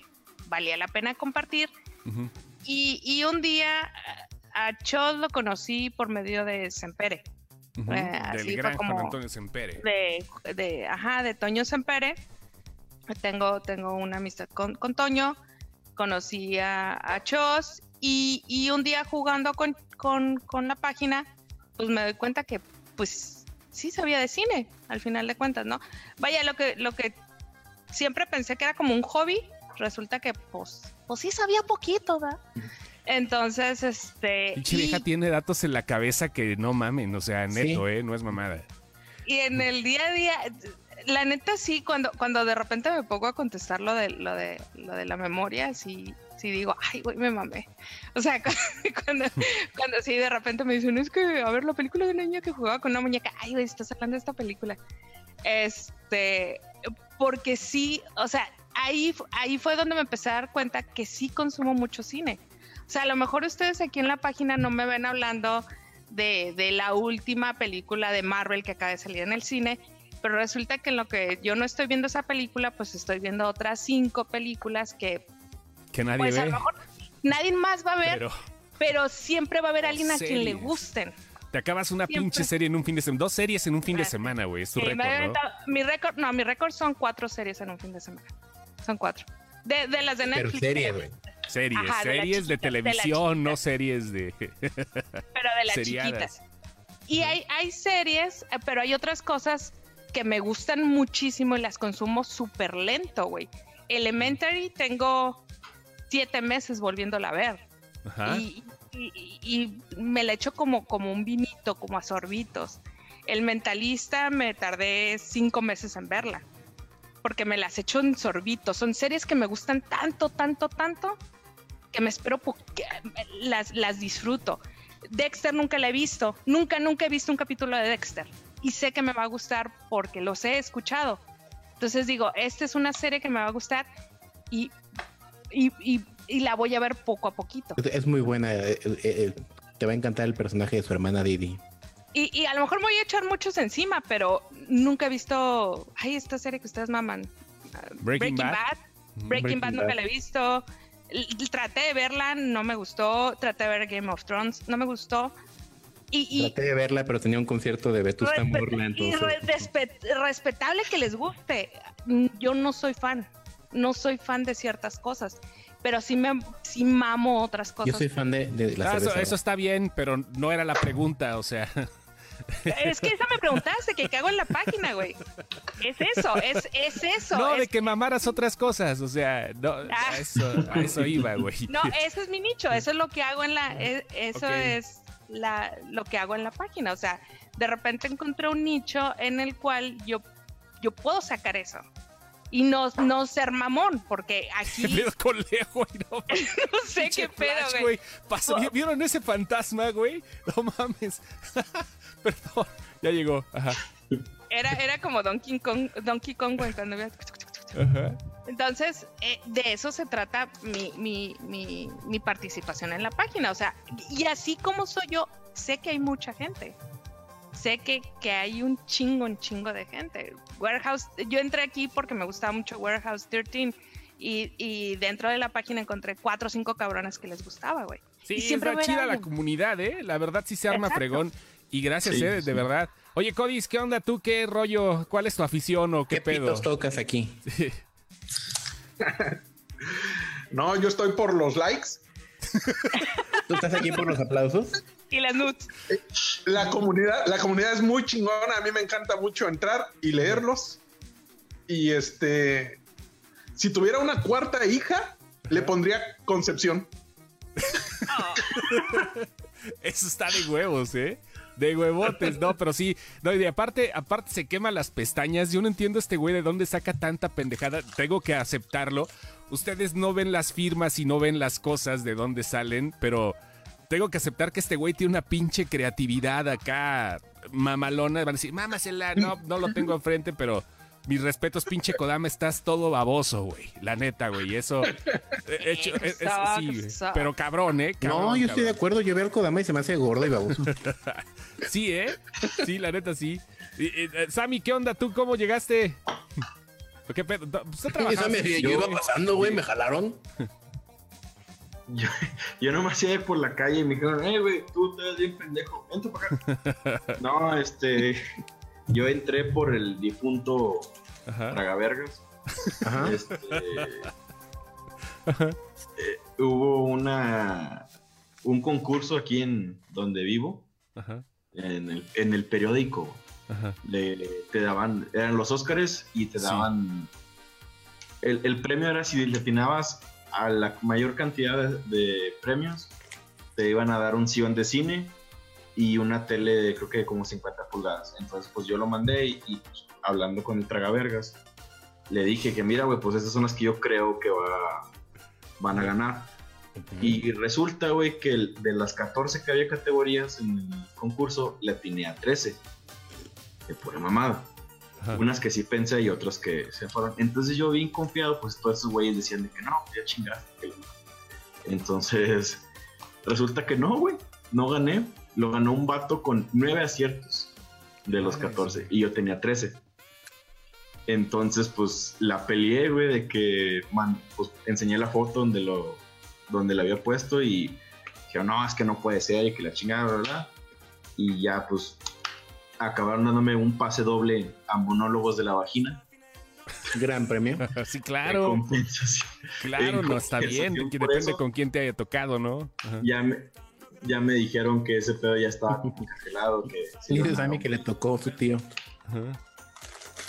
valía la pena compartir. Y, y un día a a Chos lo conocí por medio de Sempere, Ujú. Eh, así Del fue gran Juan como- Antonio Sempere. de, de, ajá, de Toño Sempere. Tengo, tengo una amistad con, con Toño, conocí a, a Chos y, y un día jugando con, con, con la página, pues me doy cuenta que pues sí sabía de cine, al final de cuentas, ¿no? Vaya, lo que, lo que siempre pensé que era como un hobby, resulta que pues, pues sí sabía poquito, ¿verdad? Entonces, este. Pinche y- vieja tiene datos en la cabeza que no mamen, o sea, neto, ¿eh? No es mamada. Y en el día a día, la neta sí, cuando, cuando de repente me pongo a contestar lo de, lo de, lo de la memoria, sí, sí digo, ay, güey, me mamé. O sea, cuando, cuando sí de repente me dicen, es que, a ver, la película de una niña que jugaba con una muñeca, ay, güey, estás hablando de esta película. Este, porque sí, o sea, ahí, ahí fue donde me empecé a dar cuenta que sí consumo mucho cine. O sea, a lo mejor ustedes aquí en la página no me ven hablando de, de la última película de Marvel que acaba de salir en el cine, pero resulta que en lo que yo no estoy viendo esa película, pues estoy viendo otras cinco películas que Que nadie pues a ve. lo mejor nadie más va a ver, Pero pero siempre va a haber alguien a quien le gusten. te acabas una Siempre. pinche serie en un fin de semana. Dos series en un fin de Ah, semana, güey. Es tu Mi récord, no, mi récord son cuatro series en un fin de semana. Son cuatro. De, de las de Pero Netflix. serie, güey. Series, Ajá, series de chiquita, de la televisión, no series de pero de las seriadas. chiquitas. Y hay, hay series, eh, pero hay otras cosas que me gustan muchísimo y las consumo súper lento, güey. Elementary tengo siete meses volviéndola a ver. Ajá. Y, y- y- y me la echo como, como un vinito, como a sorbitos. El mentalista me tardé cinco meses en verla. Porque me las echo en sorbitos. Son series que me gustan tanto, tanto, tanto, que me espero po- que las, las disfruto. Dexter nunca la he visto. Nunca, nunca he visto un capítulo de Dexter. Y sé que me va a gustar porque los he escuchado. Entonces digo, esta es una serie que me va a gustar y, y, la voy a ver poco a poquito. Es, es muy buena. eh, eh, eh, te va a encantar el personaje de su hermana Didi. Y, y a lo mejor me voy a echar muchos encima, pero nunca he visto. Ay, esta serie que ustedes maman. Breaking Bad. Breaking, Breaking Bad Bad. nunca la he visto. L- traté de verla, no me gustó. Traté de ver Game of Thrones, no me gustó. Y, y, Traté de verla, pero tenía un concierto de Vetusta Morla, y respetable que les guste. Mm, Yo no soy fan. No soy fan de ciertas cosas. Pero sí me sí mamo otras Yo cosas. soy fan de, de la Ah, eso está bien, pero no era la pregunta, o sea. Es que esa me preguntaste, que cago en la página, güey. Es eso, es, es eso. no, es- de que mamaras otras cosas, o sea, no, Ah. a, eso, a eso iba, güey. No, ese es mi nicho, eso es lo que hago en la, e- eso Ok. es la, lo que hago en la página. O sea, de repente encontré un nicho en el cual yo, yo puedo sacar eso. Y no, no ser mamón, porque ¿Qué aquí pedo con Leo, güey? No, no sé qué pedo, güey. ¿vi- ¿Vieron ese fantasma, güey? No mames. Perdón, ya llegó. Ajá. Era, era como Donkey Kong, Donkey Kong, cuando Ajá. Entonces, eh, de eso se trata mi, mi, mi, mi participación en la página. O sea, y así como soy yo, sé que hay mucha gente. Sé que, que hay un chingo, un chingo de gente. Warehouse, yo entré aquí porque me gustaba mucho Warehouse 13 y, y dentro de la página encontré cuatro o cinco cabrones que les gustaba, güey. Sí, Y siempre está chida la comunidad, ¿eh? La verdad sí se arma Exacto. fregón. Y gracias, Sí, ¿eh? sí. De verdad. Oye, Codis, ¿qué onda tú? ¿Qué rollo? ¿Cuál es tu afición o qué, ¿Qué pedo? pitos tocas aquí? Sí. No, yo estoy por los likes. ¿Tú estás aquí por los aplausos? Y las nudes. La comunidad, la comunidad es muy chingona. A mí me encanta mucho entrar y leerlos. Y este, si tuviera una cuarta hija, le pondría Concepción. Eso está de huevos, ¿eh? De huevotes, no, pero sí. No, y de aparte, aparte se quema las pestañas. Yo no entiendo este güey de dónde saca tanta pendejada. Tengo que aceptarlo. Ustedes no ven las firmas y no ven las cosas de dónde salen, pero tengo que aceptar que este güey tiene una pinche creatividad acá mamalona. Van a decir, mámasela, no, no lo tengo enfrente, pero mis respetos, pinche Kodama, estás todo baboso, güey. La neta, güey. Eso. hecho- eh, es- sí, pero cabrón, ¿eh? Cabrón, no, yo estoy de acuerdo. Yo veo al Kodama y se me hace gordo y baboso. Sí, ¿eh? Sí, la neta sí. Eh, Sammy, ¿qué onda tú? ¿Cómo llegaste? ¿Qué pedo? Pues, yo iba pasando, güey, me jalaron. Yo, yo nomás iba por la calle y me dijeron, eh, güey, tú te ves bien pendejo, vente para acá. no, este, yo entré por el difunto Ajá. Tragavergas. Ajá. Este, eh, hubo una, un concurso aquí en donde vivo, Ajá. En el, en el periódico. Ajá. Le, te daban, eran los Óscares y te Sí. daban. El, el premio era si le atinabas a la mayor cantidad de, de premios, te iban a dar un sillón de cine y una tele de creo que como 50 pulgadas. Entonces, pues yo lo mandé y, y, pues, hablando con el tragavergas, le dije que mira, güey, pues esas son las que yo creo que va, van a ganar. Y resulta, güey, que el- de las 14 que había categorías en el concurso, le atiné a 13. De pura mamada. Ajá. Unas que sí pensé y otras que se fueron. Entonces yo bien confiado, pues todos esos güeyes decían de que no, ya chingaste. Entonces, resulta que no, güey. No gané. Lo ganó un vato con 9 aciertos de los Ay, 14 sí. y yo tenía 13. Entonces, pues la peleé, güey, de que man, pues, enseñé la foto donde lo donde la había puesto y dije, no, es que no puede ser y que la chingada, ¿verdad? Y ya, pues acabaron dándome un pase doble a monólogos de la vagina. Gran premio. sí, claro. compensación. Claro, no está bien. depende eso. con quién te haya tocado, ¿no? Ajá. Ya me, ya me dijeron que ese pedo ya estaba como congelado. Que se Dices a mí que le tocó a su tío. Ajá.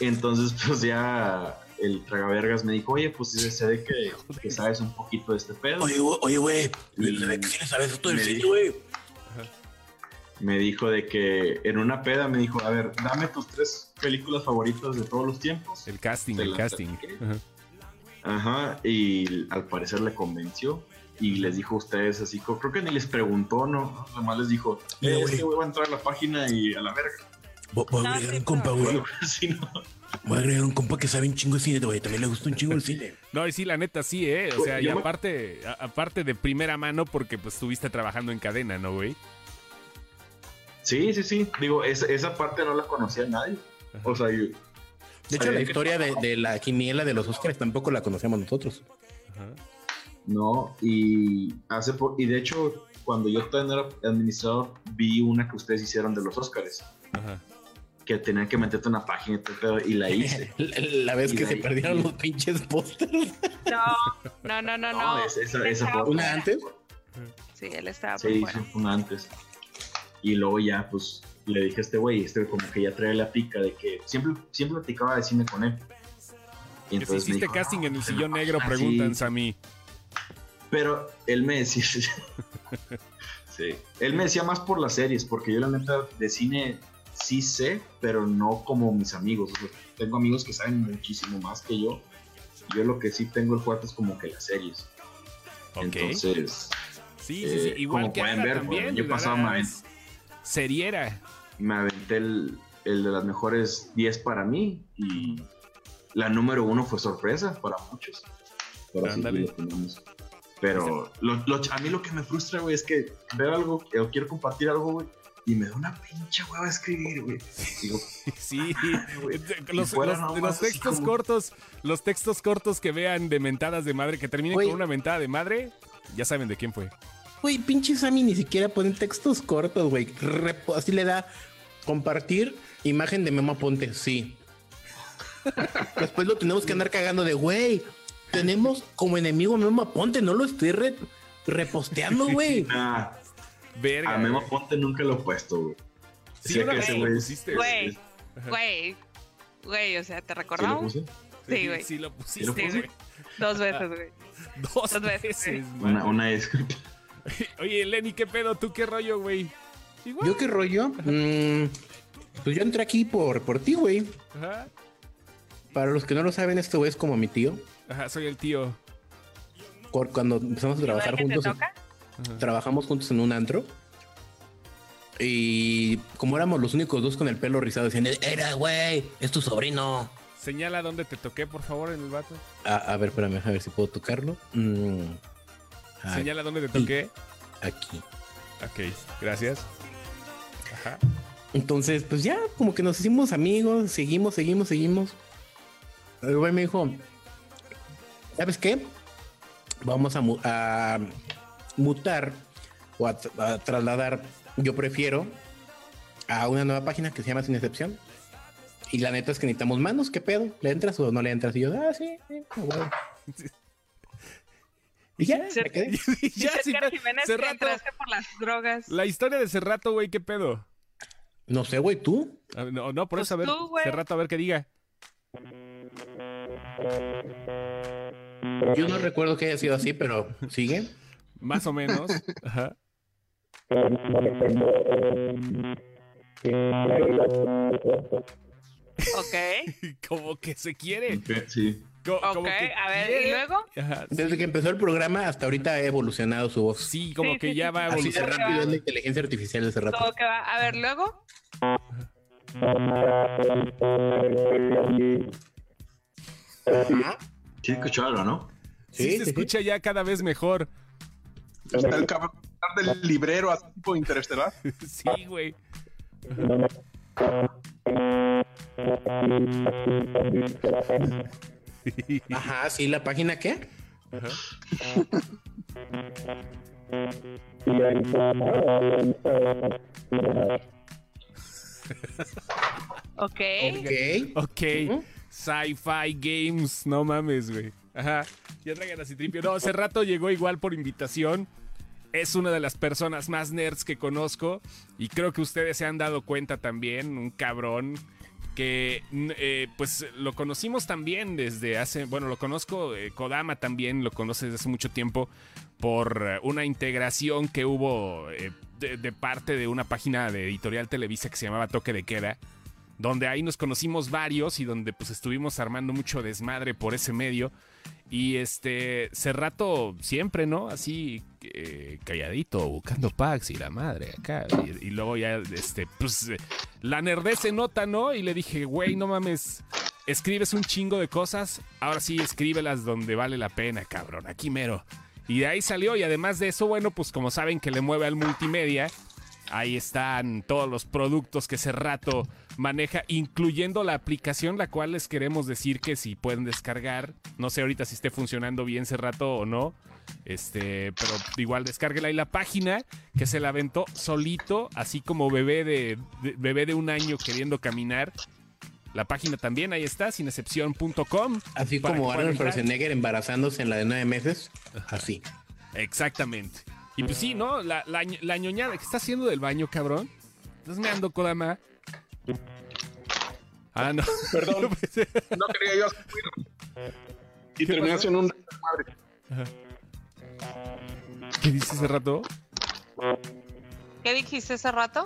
Entonces, pues ya el tragavergas me dijo, oye, pues se ve que, que sabes un poquito de este pedo. Oye, güey, oye, güey. Y- ¿le sabes que sí le sabes esto del cine, dijo- güey? Me dijo de que en una peda me dijo, a ver, dame tus tres películas favoritas de todos los tiempos. El casting, el casting. Ajá. Ajá, y al parecer le convenció. Y les dijo a ustedes así, creo que ni les preguntó, ¿no? Nada más les dijo, eh, güey. este güey va a entrar a la página y a la verga. Voy voy a No, agregar sí, un compa, pero- güey. Así, ¿no? Voy a agregar un compa que sabe un chingo de cine, güey. También le gusta un chingo el cine. No, y sí, la neta sí, ¿eh? O sea, y aparte, a- aparte de primera mano, porque pues estuviste trabajando en cadena, ¿no, güey? Sí, sí, sí. Digo, esa, esa parte no la conocía nadie. O sea, yo, De hecho, la historia de, de la quiniela de los Oscars tampoco la conocíamos nosotros. Ajá. no, y hace po- y de hecho, cuando yo también era administrador, vi una que ustedes hicieron de los Oscars, Ajá. Que tenían que meterte una página y todo y la hice. La, la vez Y que se perdieron los pinches pósters. No, no, no, no, no. es- esa, esa ¿Una antes? Sí, él estaba por Sí, fuera. hizo una antes. Y luego ya, pues, le dije a este güey, este como que ya trae la pica de que siempre, siempre platicaba de cine con él. Y Que si me hiciste dijo, casting "No, en el pues, sillón negro, preguntan, sí". Sammy. Pero él me decía. sí. Él me decía más por las series, porque yo la neta de cine sí sé, pero no como mis amigos. O sea, tengo amigos que saben muchísimo más que yo. Yo lo que sí tengo el fuerte es como que las series. Ok. Entonces, sí, sí, sí. eh, Igual como que pueden ver, también. yo pasaba es Seriera. me aventé el, el de las mejores 10 para mí y la número uno fue sorpresa para muchos. Pero sí. Pero lo- lo- a mí lo que me frustra, güey, es que veo algo, o quiero compartir algo, güey, y me da una pinche hueva a escribir, güey. Digo, Sí, güey, los, textos como- cortos, los textos cortos que vean de mentadas de madre, que terminen Güey. con una mentada de madre, ya saben de quién fue. Güey, pinche Sammy ni siquiera ponen textos cortos, güey. Así le da compartir imagen de Memo Ponte, sí. Después lo tenemos que andar cagando de, güey, tenemos como enemigo a Memo Ponte, no lo estoy re- reposteando, güey. nah, Verga. a Memo. Ponte nunca lo he puesto, güey. Sí, que ese lo güey- pusiste, Güey, güey, güey, o sea, ¿te ¿Sí lo recordamos? puse? Sí, güey. Sí, lo ¿Sí pusiste, güey. Dos veces, güey. Dos Dos veces, veces, Una, una disculpa. Oye, Lenny, ¿qué pedo? ¿Tú qué rollo, güey? ¿Yo qué rollo? Mm, pues yo entré aquí por, por ti, güey. Ajá. Para los que no lo saben, este güey es como mi tío. Ajá, soy el tío. Cuando empezamos a trabajar ¿El que te juntos, toca? Ajá. trabajamos juntos en un antro. Y como éramos los únicos dos con el pelo rizado, decían, era, güey, es tu sobrino. Señala dónde te toqué, por favor, en el vato. A, a ver, espérame, a ver si puedo tocarlo. Mm, Señala dónde te toqué. aquí. Ok, gracias. Ajá. Entonces, pues ya, como que nos hicimos amigos, seguimos, seguimos, seguimos. El güey me dijo, ¿sabes qué? Vamos a, a mutar o a, tra- a trasladar, yo prefiero, a una nueva página que se llama Sin Excepción. Y la neta es que necesitamos manos, ¿qué pedo? ¿Le entras o no le entras? Y yo, ah, sí, sí, a huevo". Y ya, Sí. me quedé. ya, sí, Edgar Jiménez que Cerrato. entraste por las drogas. La historia de Cerrato, güey, ¿qué pedo? No sé, güey, tú. Ah, No, no, por Pues eso, a ver, tú. Cerrato, a ver qué diga. Yo no recuerdo que haya sido así, pero sigue. Más o menos. Ajá. Ok. como que se quiere. Ok, Sí. Co- como Ok, que a ver, quiere. ¿y luego? Ajá, Desde que empezó el programa hasta ahorita ha evolucionado su voz. Sí, como Sí, que sí, ya sí, va sí. Así de evolucionando. rápido es la inteligencia artificial de ese rato. Todo que va. A ver, luego. Ajá. Sí, escuchó algo, ¿no? Sí, Sí, se escucha ya cada vez mejor. Está el cabrón del librero así tipo interestelar. Sí, güey. Ajá, sí, la página qué? Ok. Ok. Ok. Sci-Fi Games, no mames, güey. Ajá. Ya traigan así tripio. No, hace rato llegó igual por invitación. Es una de las personas más nerds que conozco. Y creo que ustedes se han dado cuenta también. Un cabrón. Que eh, pues lo conocimos también desde hace. Bueno, lo conozco. eh, Kodama también lo conoce desde hace mucho tiempo. Por eh, una integración que hubo de, de parte de una página de editorial Televisa que se llamaba Toque de Queda donde ahí nos conocimos varios y donde pues estuvimos armando mucho desmadre por ese medio. Y este, Cerrato siempre, ¿no? Así eh, calladito, buscando packs y la madre acá. Y, luego ya, este, pues la nerdez se nota, ¿no? Y le dije, güey, no mames, escribes un chingo de cosas, ahora sí escríbelas donde vale la pena, cabrón, aquí mero. Y de ahí salió, y además de eso, bueno, pues como saben que le mueve al multimedia, Ahí están todos los productos que ese rato maneja, incluyendo la aplicación, la cual les queremos decir que si pueden descargar. No sé ahorita si esté funcionando bien ese rato o no. Este, pero igual descárguela y la página que se la aventó solito, así como bebé de, de- bebé de un año queriendo caminar. La página también, ahí está, sinexcepción.com. Así como Arnold. Schwarzenegger embarazándose en la de nueve meses. Así. Exactamente. Y pues sí, ¿no? La, la, la ñoñada que está haciendo del baño, cabrón. Estás meando, Kodama. Ah, no. Perdón, no quería yo hacer Y terminé haciendo un madre. ¿Qué dices hace rato? ¿Qué dijiste hace rato?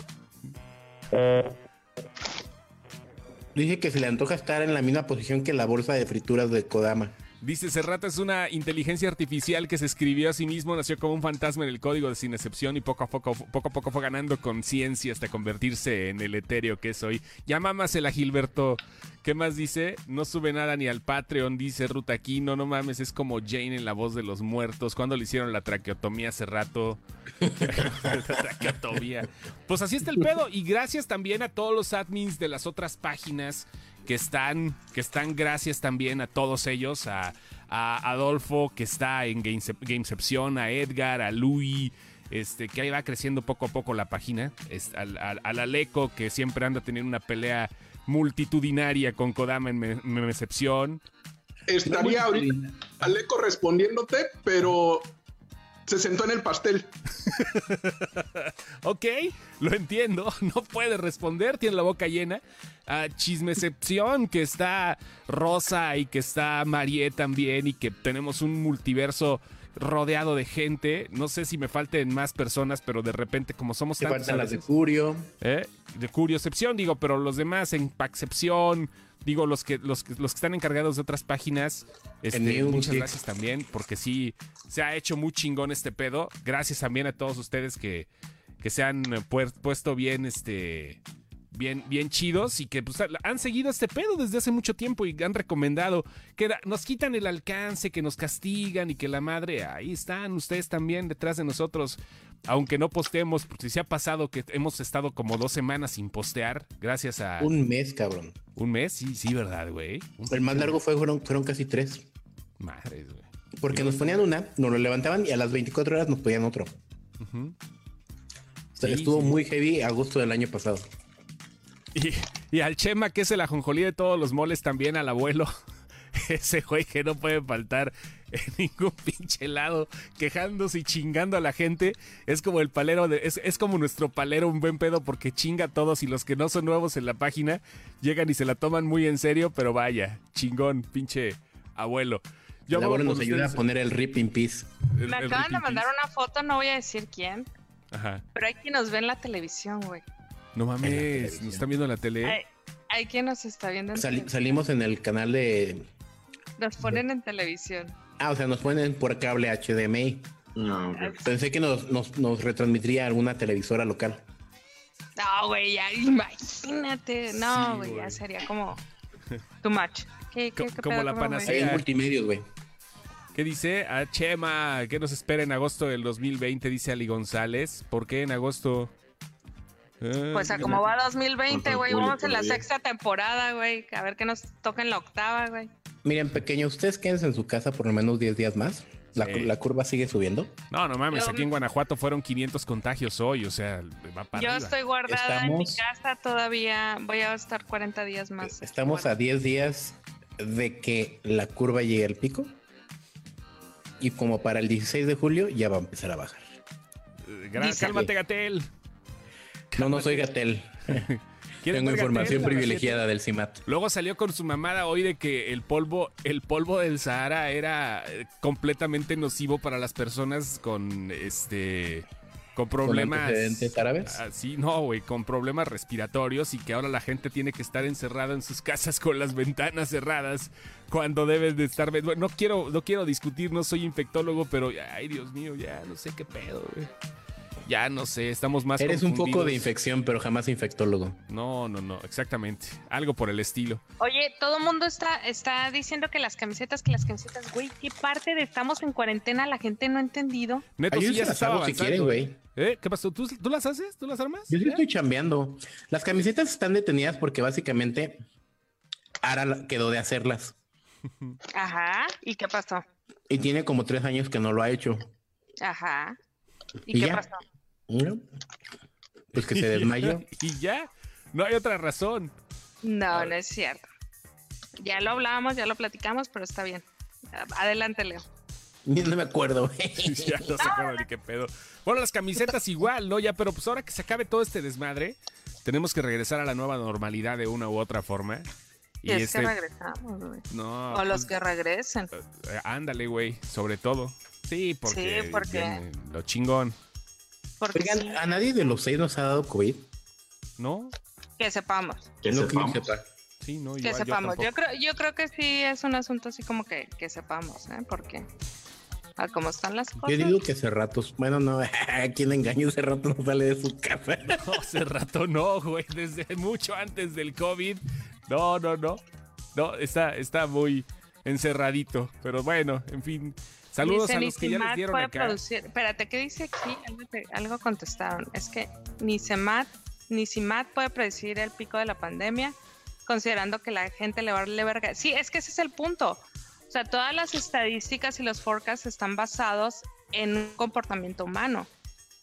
Dice que se le antoja estar en la misma posición que la bolsa de frituras de Kodama. Dice, Serrata es una inteligencia artificial que se escribió a sí mismo, nació como un fantasma en el código de sin excepción y poco a poco, poco, a poco fue ganando conciencia hasta convertirse en el etéreo que es hoy. Ya mámasela, Gilberto. ¿Qué más dice? No sube nada ni al Patreon, dice Rutaquino. No mames, es como Jane en La Voz de los Muertos. cuando le hicieron la traqueotomía hace rato? La traqueotomía. Pues así está el pedo. Y gracias también a todos los admins de las otras páginas que están, que están gracias también a todos ellos, a, a Adolfo que está en Gamece- Gamecepción, a Edgar, a Louis, este, que ahí va creciendo poco a poco la página, es, al, al, al Aleco que siempre anda teniendo una pelea multitudinaria con Kodama en Me- Memecepción. Estaría ahorita Aleco respondiéndote, pero se sentó en el pastel. Ok, lo entiendo, no puede responder, tiene la boca llena. A Chismecepción, que está Rosa y que está Marie también, y que tenemos un multiverso rodeado de gente. No sé si me falten más personas, pero de repente, como somos Se tantos. faltan a las de Curio. ¿eh? De Curiocepción, digo, pero los demás en Paxcepción. Digo, los que, los, que- los que están encargados de otras páginas, este, muchas gracias también, porque sí, se ha hecho muy chingón este pedo. Gracias también a todos ustedes que, que se han puesto bien, este, bien, bien chidos y que pues, han seguido este pedo desde hace mucho tiempo y han recomendado que nos quitan el alcance, que nos castigan y que la madre, ahí están ustedes también detrás de nosotros. Aunque no postemos, porque se ha pasado que hemos estado como dos semanas sin postear, gracias a un, Un mes, cabrón. mes, sí, sí, ¿verdad, güey? Un- El más largo fue, fueron, fueron casi tres. Madres, güey. Porque nos ponían una, nos lo levantaban y a las 24 horas nos ponían otro. O sea, Sí, estuvo sí. muy heavy agosto del año pasado. Y, y al Chema, que es el ajonjolí de todos los moles, también al abuelo. Ese güey que no puede faltar en ningún pinche lado, quejándose y chingando a la gente. Es como el palero, de, es, es como nuestro palero, un buen pedo, porque chinga a todos y los que no son nuevos en la página llegan y se la toman muy en serio, pero vaya, chingón, pinche abuelo. Yo el abuelo nos ayuda a poner el rip in peace. el- Me acaban de mandar peace. una foto, no voy a decir quién, Ajá. Pero hay quien nos ve en la televisión, güey. No mames, nos están viendo en la tele. Hay, hay quien nos está viendo en Sali- televisión. salimos en el canal de. Nos ponen en televisión. Ah, o sea, nos ponen por cable HDMI. No. Pensé que nos, nos, nos retransmitiría alguna televisora local. No, güey, ya imagínate. No, Sí, güey, ya sería como too much. ¿Qué, qué, Co- qué como pedo, la panacea. Güey. ¿Qué dice? A Chema, ¿qué nos espera en agosto del 2020? Dice Ali González. ¿Por qué en agosto? Ah, Pues a como va 2020, Contra güey, vamos en la sexta temporada, güey. A ver qué nos toca en la octava, güey. Miren, pequeño, ustedes quédense en su casa por lo menos 10 días más. La, Sí. la curva sigue subiendo. No, no mames, Yo- aquí en Guanajuato fueron 500 contagios hoy, o sea, va para Yo arriba. estoy guardada en mi casa todavía. Voy a estar 40 días más. Estamos a 10 días de que la curva llegue al pico. Y como para el 16 de julio ya va a empezar a bajar. Eh, Gran, cálmate, Gatel. No, no soy Gatel. ¿Quieres Tengo información privilegiada del CIMAT. Luego salió con su mamada hoy de que el polvo, el polvo del Sahara era eh, completamente nocivo para las personas con este con problemas. árabes? Ah, sí, no, güey, con problemas respiratorios y que ahora la gente tiene que estar encerrada en sus casas con las ventanas cerradas cuando deben de estar. Bueno, no quiero, no quiero discutir, no soy infectólogo, pero ay, Dios mío, ya no sé qué pedo, güey. Ya no sé, estamos más Eres un poco de infección, pero jamás infectólogo. No, no, no, exactamente. Algo por el estilo. Oye, todo el mundo está, está diciendo que las camisetas, que las camisetas, güey, ¿qué parte de estamos en cuarentena la gente no ha entendido? Neto, sí Ayúdense ya se estaba si quieren, güey. ¿Eh? ¿Qué pasó? ¿Tú, tú las haces? ¿Tú las armas? Yo sí estoy chambeando. Las camisetas están detenidas porque básicamente Ara la- quedó de hacerlas. Ajá. ¿Y qué pasó? Y tiene como tres años que no lo ha hecho. Ajá. ¿Y, ¿Y qué ya? pasó? ¿No? Pues que se desmayó. y ya. No hay otra razón. No, no es cierto. Ya lo hablábamos, ya lo platicamos, pero está bien. Adelante, Leo. No me acuerdo. ya no se acuerdan ni qué pedo. Bueno, las camisetas igual, ¿no? Ya, pero pues ahora que se acabe todo este desmadre, tenemos que regresar a la nueva normalidad de una u otra forma. Y Y es este. que regresamos, güey. No. o los pues, que regresen. eh, ándale, güey. Sobre todo. Sí, porque. Sí, porque- Lo chingón. Porque Oigan, sí, a nadie de los seis nos ha dado COVID. ¿No? que sepamos. Que No que yo sepamos. sepa. Sí, no, Que igual, sepamos. Yo, tampoco. creo, yo creo que sí es un asunto así como que, que sepamos, ¿eh? Porque a cómo están las cosas. Yo digo que hace ratos. Bueno, no, ¿a quién engaño? Hace rato no sale de su casa. No, hace rato no, güey. Desde mucho antes del COVID. No, no, no. No, está, está muy encerradito. Pero bueno, en fin. Saludos Dice, a los que ya les dieron acá. producir- Espérate, ¿qué dice aquí? Algo, te- algo contestaron. Es que ni CEMAT ni CIMAT puede predecir el pico de la pandemia, considerando que la gente le va a darle verga. Sí, es que ese es el punto. O sea, todas las estadísticas y los forecasts están basados en un comportamiento humano.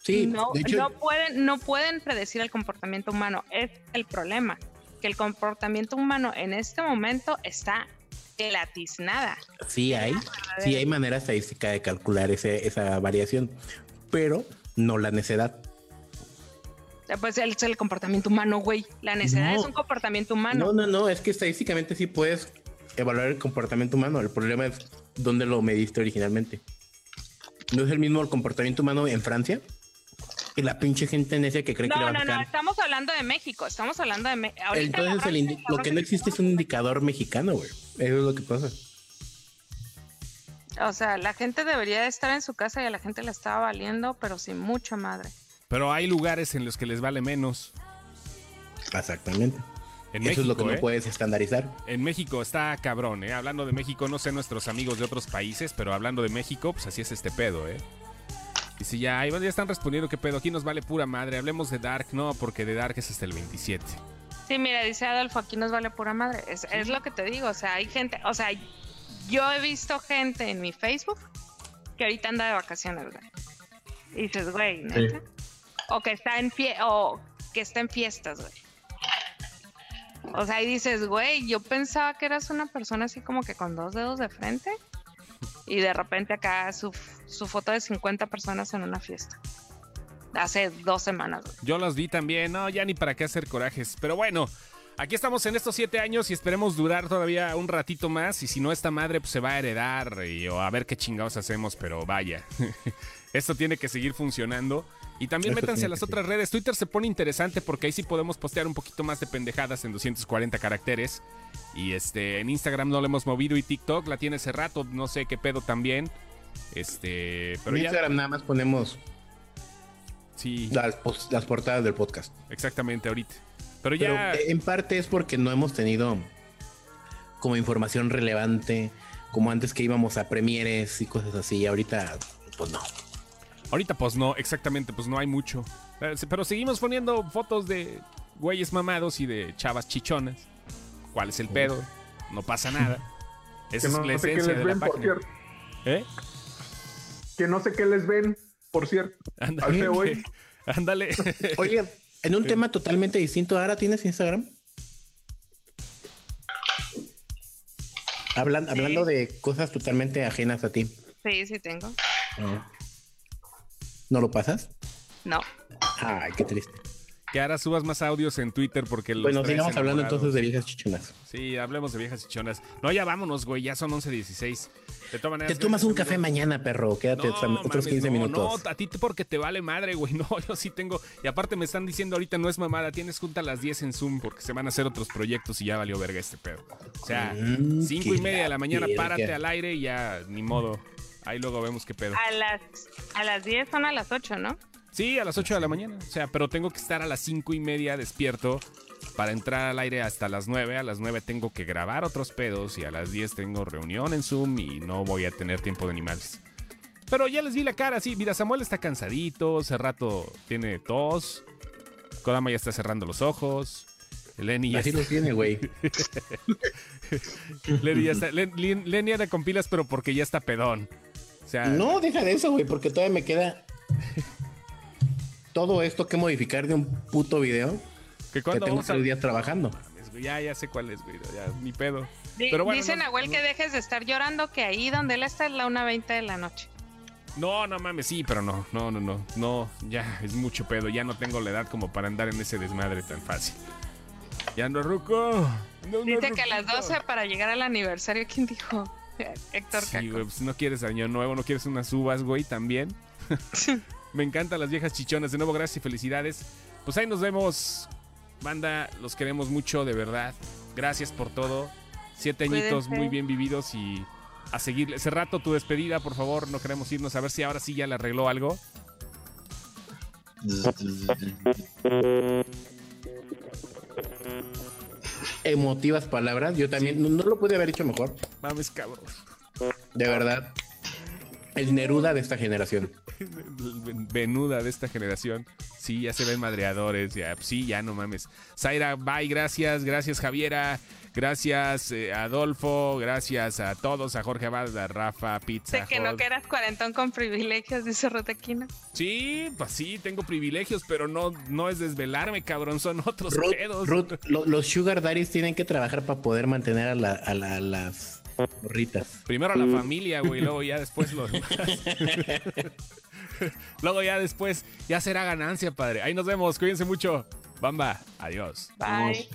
Sí, no, de hecho, no pueden, no pueden predecir el comportamiento humano. Es el problema. Que el comportamiento humano en este momento está gelatiznada. sí hay. Sí hay manera estadística de calcular ese- esa variación. Pero no la necedad. Pues es el comportamiento humano, güey. La necedad No. es un comportamiento humano. No, no, no, es que estadísticamente sí puedes evaluar el comportamiento humano. El problema es dónde lo mediste originalmente. No es el mismo el comportamiento humano en Francia y la pinche gente necia que cree que le No, va a no, no, picar. estamos hablando de México, estamos hablando de México. Entonces el indi- lo que no existe es un indicador mexicano, güey. Eso es lo que pasa. O sea, la gente debería de estar en su casa y a la gente le estaba valiendo, pero sin mucha madre. Pero hay lugares en los que les vale menos. Exactamente. En Eso México, es lo que no ¿eh? puedes estandarizar. En México está cabrón, ¿eh? Hablando de México, no sé nuestros amigos de otros países, pero hablando de México, pues así es este pedo, ¿eh? Y si ya, ahí ya están respondiendo qué pedo, aquí nos vale pura madre. Hablemos de Dark, no, porque de Dark es hasta el 27. Sí, mira, dice Adolfo, aquí nos vale pura madre. Es, es lo que te digo, o sea, hay gente, o sea, yo he visto gente en mi Facebook que ahorita anda de vacaciones, güey. Y dices, güey, ¿neta? O que está en fie o que está en fiestas, güey. O sea, y dices, güey, yo pensaba que eras una persona así como que con dos dedos de frente. Y de repente acá su, su foto de 50 personas en una fiesta. Hace dos semanas. Yo los vi también, no, ya ni para qué hacer corajes. Pero bueno, aquí estamos en estos siete años y esperemos durar todavía un ratito más. Y si no, esta madre pues, se va a heredar y, o a ver qué chingados hacemos, pero vaya. Esto tiene que seguir funcionando. Y también Eso métanse a las ser. otras redes. Twitter se pone interesante porque ahí sí podemos postear un poquito más de pendejadas en 240 caracteres. Y este, en Instagram no lo hemos movido y TikTok la tiene hace rato, no sé qué pedo también. Este, pero en ya. Instagram nada más ponemos Sí, las, las portadas del podcast. exactamente ahorita. Pero ya. eh, en parte es porque no hemos tenido como información relevante, como antes que íbamos a premieres y cosas así. Ahorita, pues no. Ahorita pues no, exactamente, pues no hay mucho. Eh, Pero seguimos poniendo fotos de güeyes mamados y de chavas chichonas. ¿Cuál es el pedo? No pasa nada. Esa Que es no la sé qué esencia les de la ven, por página. cierto. ¿Eh? Que no sé qué les ven, por cierto. Al Ándale. hoy. Ándale. Oye, en un tema totalmente distinto, ¿ahora tienes Instagram? Hablan- Hablando de cosas totalmente ajenas a ti. Sí, sí tengo. ¿No lo pasas? No. Ay, qué triste. que ahora subas más audios en Twitter porque los Bueno, sigamos hablando entonces de viejas chichonas. Sí, hablemos de viejas chichonas. No, ya vámonos, güey, ya son 11.16. De todas maneras, Te tomas un café mañana, perro. Quédate No, otros mames, 15 no, minutos. No, a ti porque te vale madre, güey. No, yo sí tengo. Y aparte me están diciendo ahorita no es mamada, tienes junta a las 10 en Zoom porque se van a hacer otros proyectos y ya valió verga este pedo. O sea, Mm, 5 y que media de la mañana, párate al aire y ya, ni modo. Ahí luego vemos qué pedo. A las, a las 10 son a las 8, ¿no? Sí, a las 8 de la mañana. O sea, pero tengo que estar a las 5 y media despierto para entrar al aire hasta las 9. A las 9 tengo que grabar otros pedos y a las 10 tengo reunión en Zoom y no voy a tener tiempo de animales. Pero ya les vi la cara, sí. Mira, Samuel está cansadito, hace rato tiene tos. Kodama ya está cerrando los ojos. Lenny ya, Así está, lo tiene, güey. Lenny ya está. Len- Len- Lenny anda con pilas, pero porque ya está pedón. Sea, No, deja de eso, güey, porque todavía me queda todo esto que modificar de un puto video que que cuando tengo vamos a... tres días trabajando. Ya, ya sé cuál es, güey. Ya, mi pedo. Di- Pero bueno, Dice no- Nahuel no- que dejes de estar llorando, que ahí donde él está es la 1.20 de la noche. No, no mames, sí, pero no, no, no, no, no, ya es mucho pedo, ya no tengo la edad como para andar en ese desmadre tan fácil. Ya no, Ruco. No, no, Dice que a las Ruquito. 12 para llegar al aniversario, ¿quién dijo? Héctor Sí, Caco. güey, pues no quieres año nuevo, no quieres unas uvas, güey, también. Me encantan las viejas chichonas. De nuevo, gracias y felicidades. Pues ahí nos vemos, banda, los queremos mucho, de verdad. Gracias por todo. Siete añitos Cuídense. muy bien vividos y a seguir. Ese rato tu despedida, por favor, no queremos irnos a ver si ahora sí ya le arregló algo. Emotivas palabras. Yo también no, no lo pude haber hecho mejor. Mames, cabrón. De verdad. El Neruda de esta generación. venuda de esta generación. Sí, ya se ven madreadores, ya, sí, ya no mames. Zaira, bye, gracias, gracias Javiera, gracias eh, Adolfo, gracias a todos, a Jorge Abad, a Rafa, Pizza. Sé que no que eras cuarentón con privilegios, dice Rotequino. Sí, pues sí, tengo privilegios, pero no, no es desvelarme, cabrón, son otros Ruth, pedos. Ruth, lo- los Sugar Daddies tienen que trabajar para poder mantener a, la- a la- a las morritas. Primero la familia, güey, luego ya después los demás. luego ya después ya será ganancia, padre. Ahí nos vemos, cuídense mucho. Bamba, adiós. Bye.